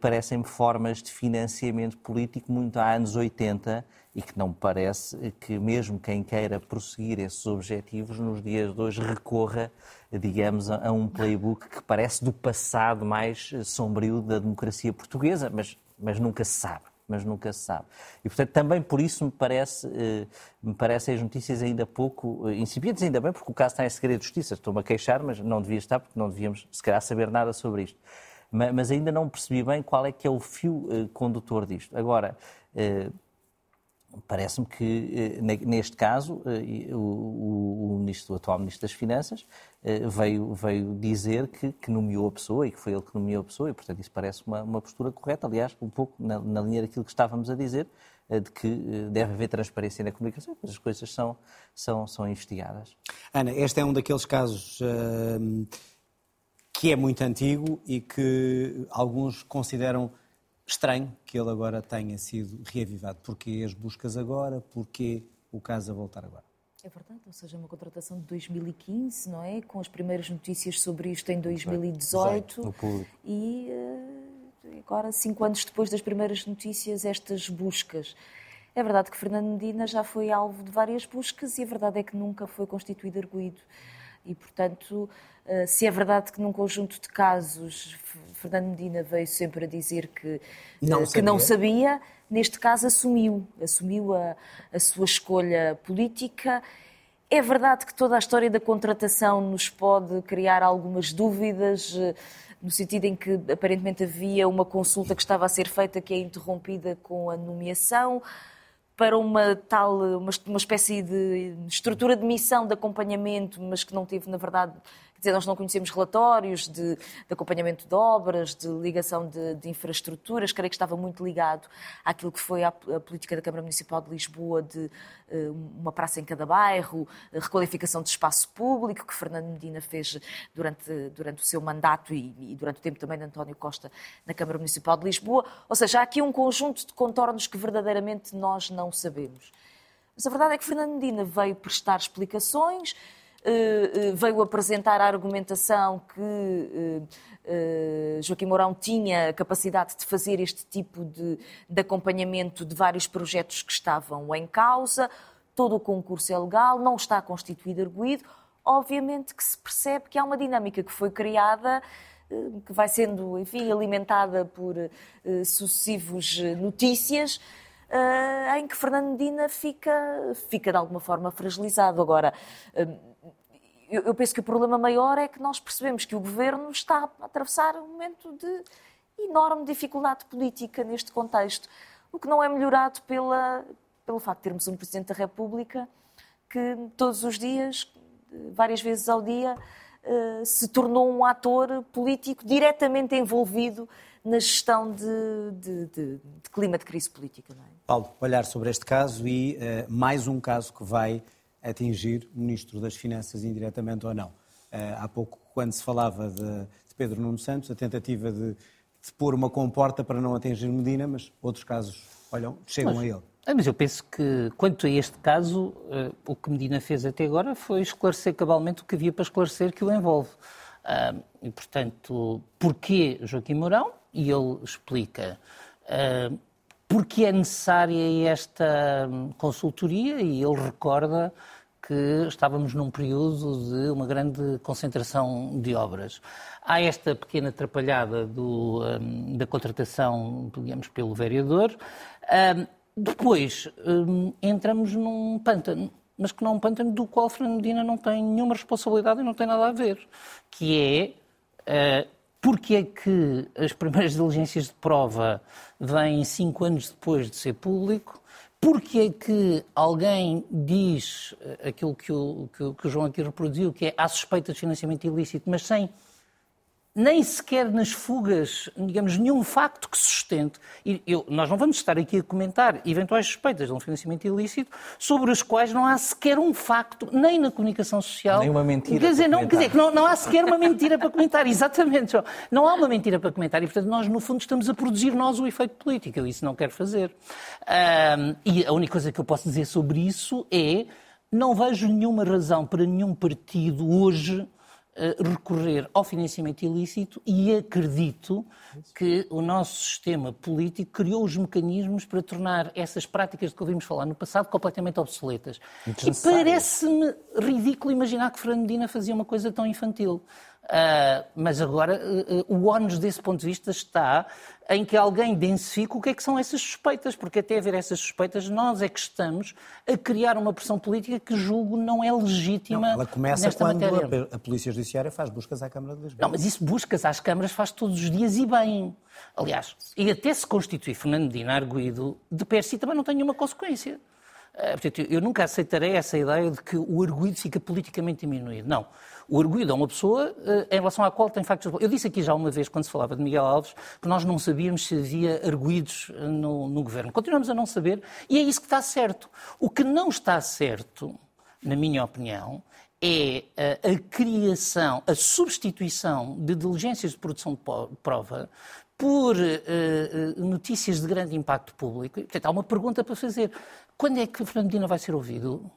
parecem-me formas de financiamento político muito há anos 80 e que não parece que mesmo quem queira prosseguir esses objetivos nos dias de hoje recorra, digamos, a um playbook que parece do passado mais sombrio da democracia portuguesa, mas, mas nunca se sabe mas nunca se sabe. E, portanto, também por isso me parece, eh, me parecem as notícias ainda pouco eh, incipientes, ainda bem, porque o caso está em segredo de justiça. Estou-me a queixar, mas não devia estar, porque não devíamos, se calhar, saber nada sobre isto. Mas, ainda não percebi bem qual é que é o fio eh, condutor disto. Agora, Parece-me que, eh, neste caso, eh, o, o, ministro, o atual Ministro das Finanças eh, veio, veio dizer que, que, nomeou a pessoa e que foi ele que nomeou a pessoa, e, portanto, isso parece uma, uma postura correta, aliás, um pouco na, na, linha daquilo que estávamos a dizer, de que deve haver transparência na comunicação, mas as coisas são, são, são investigadas. Ana, este é um daqueles casos. Uh que é muito antigo e que alguns consideram estranho que ele agora tenha sido reavivado. Porquê as buscas agora? Porquê o caso a voltar agora? É verdade, ou seja, uma contratação de 2015, não é? Com as primeiras notícias sobre isto em 2018 e uh, agora, cinco anos depois das primeiras notícias, estas buscas. É verdade que Fernando Medina já foi alvo de várias buscas e a verdade é que nunca foi constituído arguído. E, portanto, eh, se é verdade que num conjunto de casos Fernando Medina veio sempre a dizer que não, que não sabia, neste caso assumiu, assumiu a, a sua escolha política. É verdade que toda a história da contratação nos pode criar algumas dúvidas, eh, no sentido em que aparentemente havia uma consulta que estava a ser feita que é interrompida com a nomeação para uma tal, uma, uma espécie de estrutura de missão de acompanhamento, mas que não teve, na verdade, Quer dizer, nós não conhecemos relatórios de, de acompanhamento de obras, de ligação de, de, infraestruturas, creio que estava muito ligado àquilo que foi a, a política da Câmara Municipal de Lisboa de uh, uma praça em cada bairro, requalificação de espaço público, que Fernando Medina fez durante, durante o seu mandato e, e durante o tempo também de António Costa na Câmara Municipal de Lisboa. Ou seja, há aqui um conjunto de contornos que verdadeiramente nós não sabemos. Mas a verdade é que Fernando Medina veio prestar explicações, eh, eh, veio apresentar a argumentação que eh, Joaquim Mourão tinha capacidade de fazer este tipo de, de acompanhamento de vários projetos que estavam em causa. Todo o concurso é legal, não está constituído arguído. Obviamente que se percebe que há uma dinâmica que foi criada que vai sendo, enfim, alimentada por uh, sucessivos notícias, uh, em que Fernando Medina fica, fica de alguma forma fragilizado. Agora, uh, eu, eu penso que o problema maior é que nós percebemos que o governo está a atravessar um momento de enorme dificuldade política neste contexto, o que não é melhorado pela, pelo facto de termos um Presidente da República que todos os dias, várias vezes ao dia, eh, se tornou um ator político diretamente envolvido na gestão de, de, de, de clima de crise política. É? Paulo, olhar sobre este caso e uh, mais um caso que vai atingir o Ministro das Finanças indiretamente ou não. Eh, há pouco, quando se falava de, de Pedro Nuno Santos, a tentativa de, de, pôr uma comporta para não atingir Medina, mas outros casos, olham, chegam mas, a ele. É, mas eu penso que, quanto a este caso, uh, o que Medina fez até agora foi esclarecer cabalmente o que havia para esclarecer que o envolve. Uh, e, portanto, porquê Joaquim Mourão? E ele explica. Uh, porque é necessária esta consultoria e ele recorda que estávamos num período de uma grande concentração de obras. Há esta pequena atrapalhada do, um, da contratação, digamos, pelo vereador. Um, depois um, entramos num pântano, mas que não é um pântano do qual Fernando Medina não tem nenhuma responsabilidade e não tem nada a ver, que é uh, porque é que as primeiras diligências de prova vêm cinco anos depois de ser público? Porque é que alguém diz eh, aquilo que o, que o, João aqui reproduziu, que é há suspeita de financiamento ilícito, mas sem nem sequer nas fugas, digamos, nenhum facto que sustente. E eu, nós não vamos estar aqui a comentar eventuais suspeitas de um financiamento ilícito sobre as quais não há sequer um facto, nem na comunicação social. Nem uma mentira. Quer dizer, não, quer dizer, que não, não há sequer uma mentira para comentar, exatamente. Não há uma mentira para comentar e, portanto, nós, no fundo, estamos a produzir nós o efeito político. Eu isso não quero fazer. Um, e a única coisa que eu posso dizer sobre isso é não vejo nenhuma razão para nenhum partido hoje recorrer ao financiamento ilícito e acredito que o nosso sistema político criou os mecanismos para tornar essas práticas de que ouvimos falar no passado completamente obsoletas. E parece-me ridículo imaginar que Fernando Medina fazia uma coisa tão infantil. Uh, mas agora uh, uh, o ónus desse ponto de vista está em que alguém densifique o que é que são essas suspeitas, porque até haver essas suspeitas nós é que estamos a criar uma pressão política que julgo não é legítima não, ela começa nesta quando matéria. a Polícia Judiciária faz buscas à Câmara de Lisboa. Não, mas isso buscas às câmaras faz todos os dias e bem. Aliás, e até se constituir Fernando Medina arguído, de per si também não tem nenhuma consequência. Portanto, eu nunca aceitarei essa ideia de que o arguído fica politicamente diminuído. Não. O arguído é uma pessoa eh, em relação à qual tem factos. Eu disse aqui já uma vez, quando se falava de Miguel Alves, que nós não sabíamos se havia arguídos eh, no, no governo. Continuamos a não saber e é isso que está certo. O que não está certo, na minha opinião, é a, a criação, a substituição de diligências de produção de prova por uh, notícias de grande impacto público. Portanto, há uma pergunta para fazer. Quando é que Fernando Medina vai ser ouvido?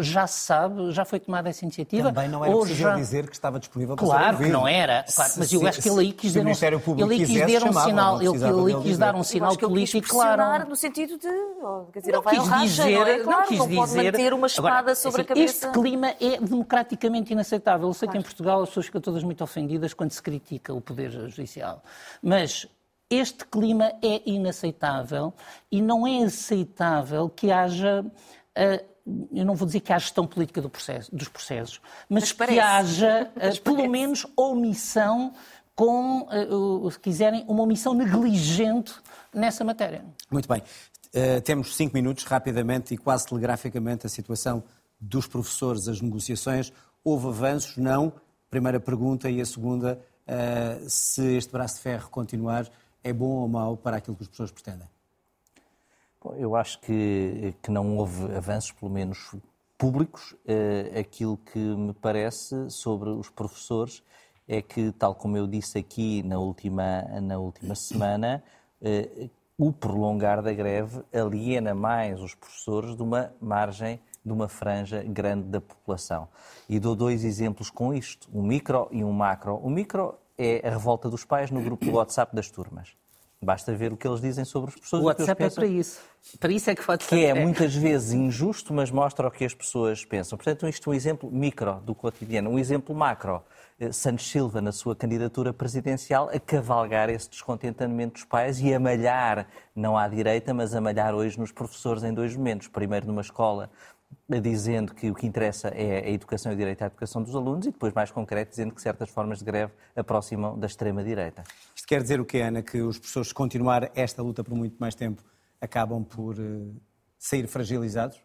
já se sabe, já foi tomada essa iniciativa. Também não era preciso já... dizer que estava disponível para Claro ser que não era, claro, mas eu acho que ele aí quis dar um, ele quis dar um sinal, ele, ele quis dar um sinal político claro. no sentido de, quer dizer, não vai quis racha, dizer, não, é? claro, não quis não pode dizer, manter uma espada agora, sobre assim, a cabeça. Este clima é democraticamente inaceitável. Eu sei claro. que em Portugal as pessoas ficam todas muito ofendidas quando se critica o poder judicial, mas este clima é inaceitável e não é aceitável que haja uh, eu não vou dizer que há gestão política do processo, dos processos, mas, mas que haja, mas pelo menos, omissão com, uh, se quiserem, uma omissão negligente nessa matéria. Muito bem. Uh, temos cinco minutos, rapidamente e quase telegraficamente, a situação dos professores, as negociações. Houve avanços? Não. Primeira pergunta. E a segunda, uh, se este braço de ferro continuar, é bom ou mau para aquilo que os professores pretendem? Eu acho que, que não houve avanços, pelo menos públicos. Uh, aquilo que me parece sobre os professores é que, tal como eu disse aqui na última, na última semana, uh, o prolongar da greve aliena mais os professores de uma margem, de uma franja grande da população. E dou dois exemplos com isto, um micro e um macro. O micro é a revolta dos pais no grupo do WhatsApp das turmas. Basta ver o que eles dizem sobre os professores. O WhatsApp é para isso. Para isso é que o WhatsApp Que é, é muitas vezes injusto, mas mostra o que as pessoas pensam. Portanto, isto é um exemplo micro do cotidiano. Um exemplo macro. Eh, Santos Silva, na sua candidatura presidencial, a cavalgar esse descontentamento dos pais e a malhar, não à direita, mas a malhar hoje nos professores em dois momentos. Primeiro numa escola dizendo que o que interessa é a educação e o direito à educação dos alunos e depois, mais concreto, dizendo que certas formas de greve aproximam da extrema-direita. Isto quer dizer o quê, Ana? Que os professores, se continuar esta luta por muito mais tempo, acabam por uh, sair fragilizados?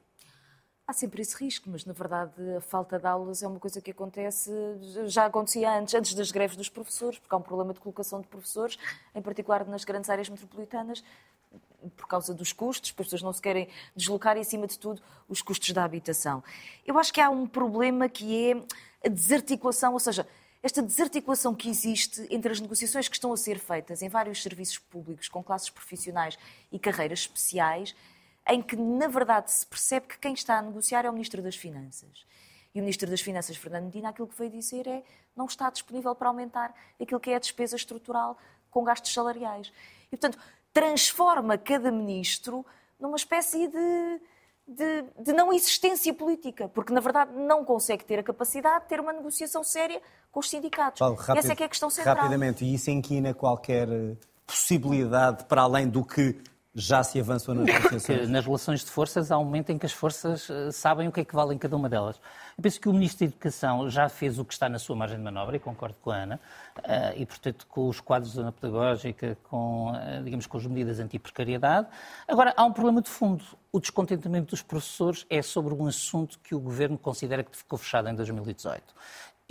Há sempre esse risco, mas na verdade a falta de aulas é uma coisa que acontece, já acontecia antes, antes das greves dos professores, porque há um problema de colocação de professores, em particular nas grandes áreas metropolitanas, por causa dos custos, as pessoas não se querem deslocar e, acima de tudo, os custos da habitação. Eu acho que há um problema que é a desarticulação, ou seja, esta desarticulação que existe entre as negociações que estão a ser feitas em vários serviços públicos, com classes profissionais e carreiras especiais, em que, na verdade, se percebe que quem está a negociar é o Ministro das Finanças. E o Ministro das Finanças, Fernando Medina, aquilo que veio dizer é não está disponível para aumentar aquilo que é a despesa estrutural com gastos salariais. E, portanto, transforma cada ministro numa espécie de, de, de, não existência política, porque na verdade não consegue ter a capacidade de ter uma negociação séria com os sindicatos. Paulo, rápido, Essa é que é a questão central. Rapidamente, e isso inquina qualquer possibilidade para além do que já se avançou nas negociações? Nas relações de forças há um momento em que as forças eh, sabem o que é que valem cada uma delas. Eu penso que o Ministro da Educação já fez o que está na sua margem de manobra, e concordo com a Ana, eh, e portanto com os quadros de zona pedagógica, com, eh, digamos, com as medidas anti-precariedade. Agora, há um problema de fundo. O descontentamento dos professores é sobre um assunto que o Governo considera que ficou fechado em 2018.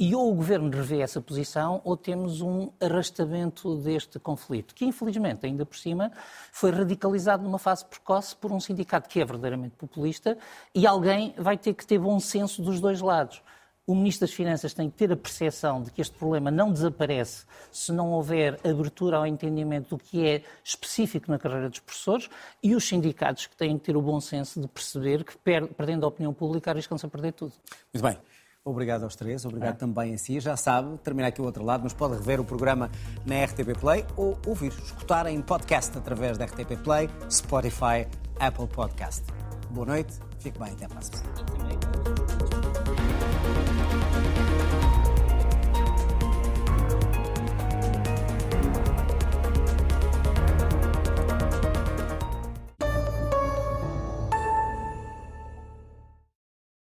E ou o Governo revê essa posição ou temos um arrastamento deste conflito, que infelizmente, ainda por cima, foi radicalizado numa fase precoce por um sindicato que é verdadeiramente populista e alguém vai ter que ter bom senso dos dois lados. O Ministro das Finanças tem que ter a percepção de que este problema não desaparece se não houver abertura ao entendimento do que é específico na carreira dos professores e os sindicatos que têm que ter o bom senso de perceber que, perdendo a opinião pública, arriscam-se a perder tudo. Muito bem. Obrigado aos três, obrigado é. também a si. Já sabe, termina aqui o outro lado, mas pode rever o programa na RTP Play ou ouvir, escutar em podcast através da RTP Play, Spotify, Apple Podcast. Boa noite, fique bem, até a próxima.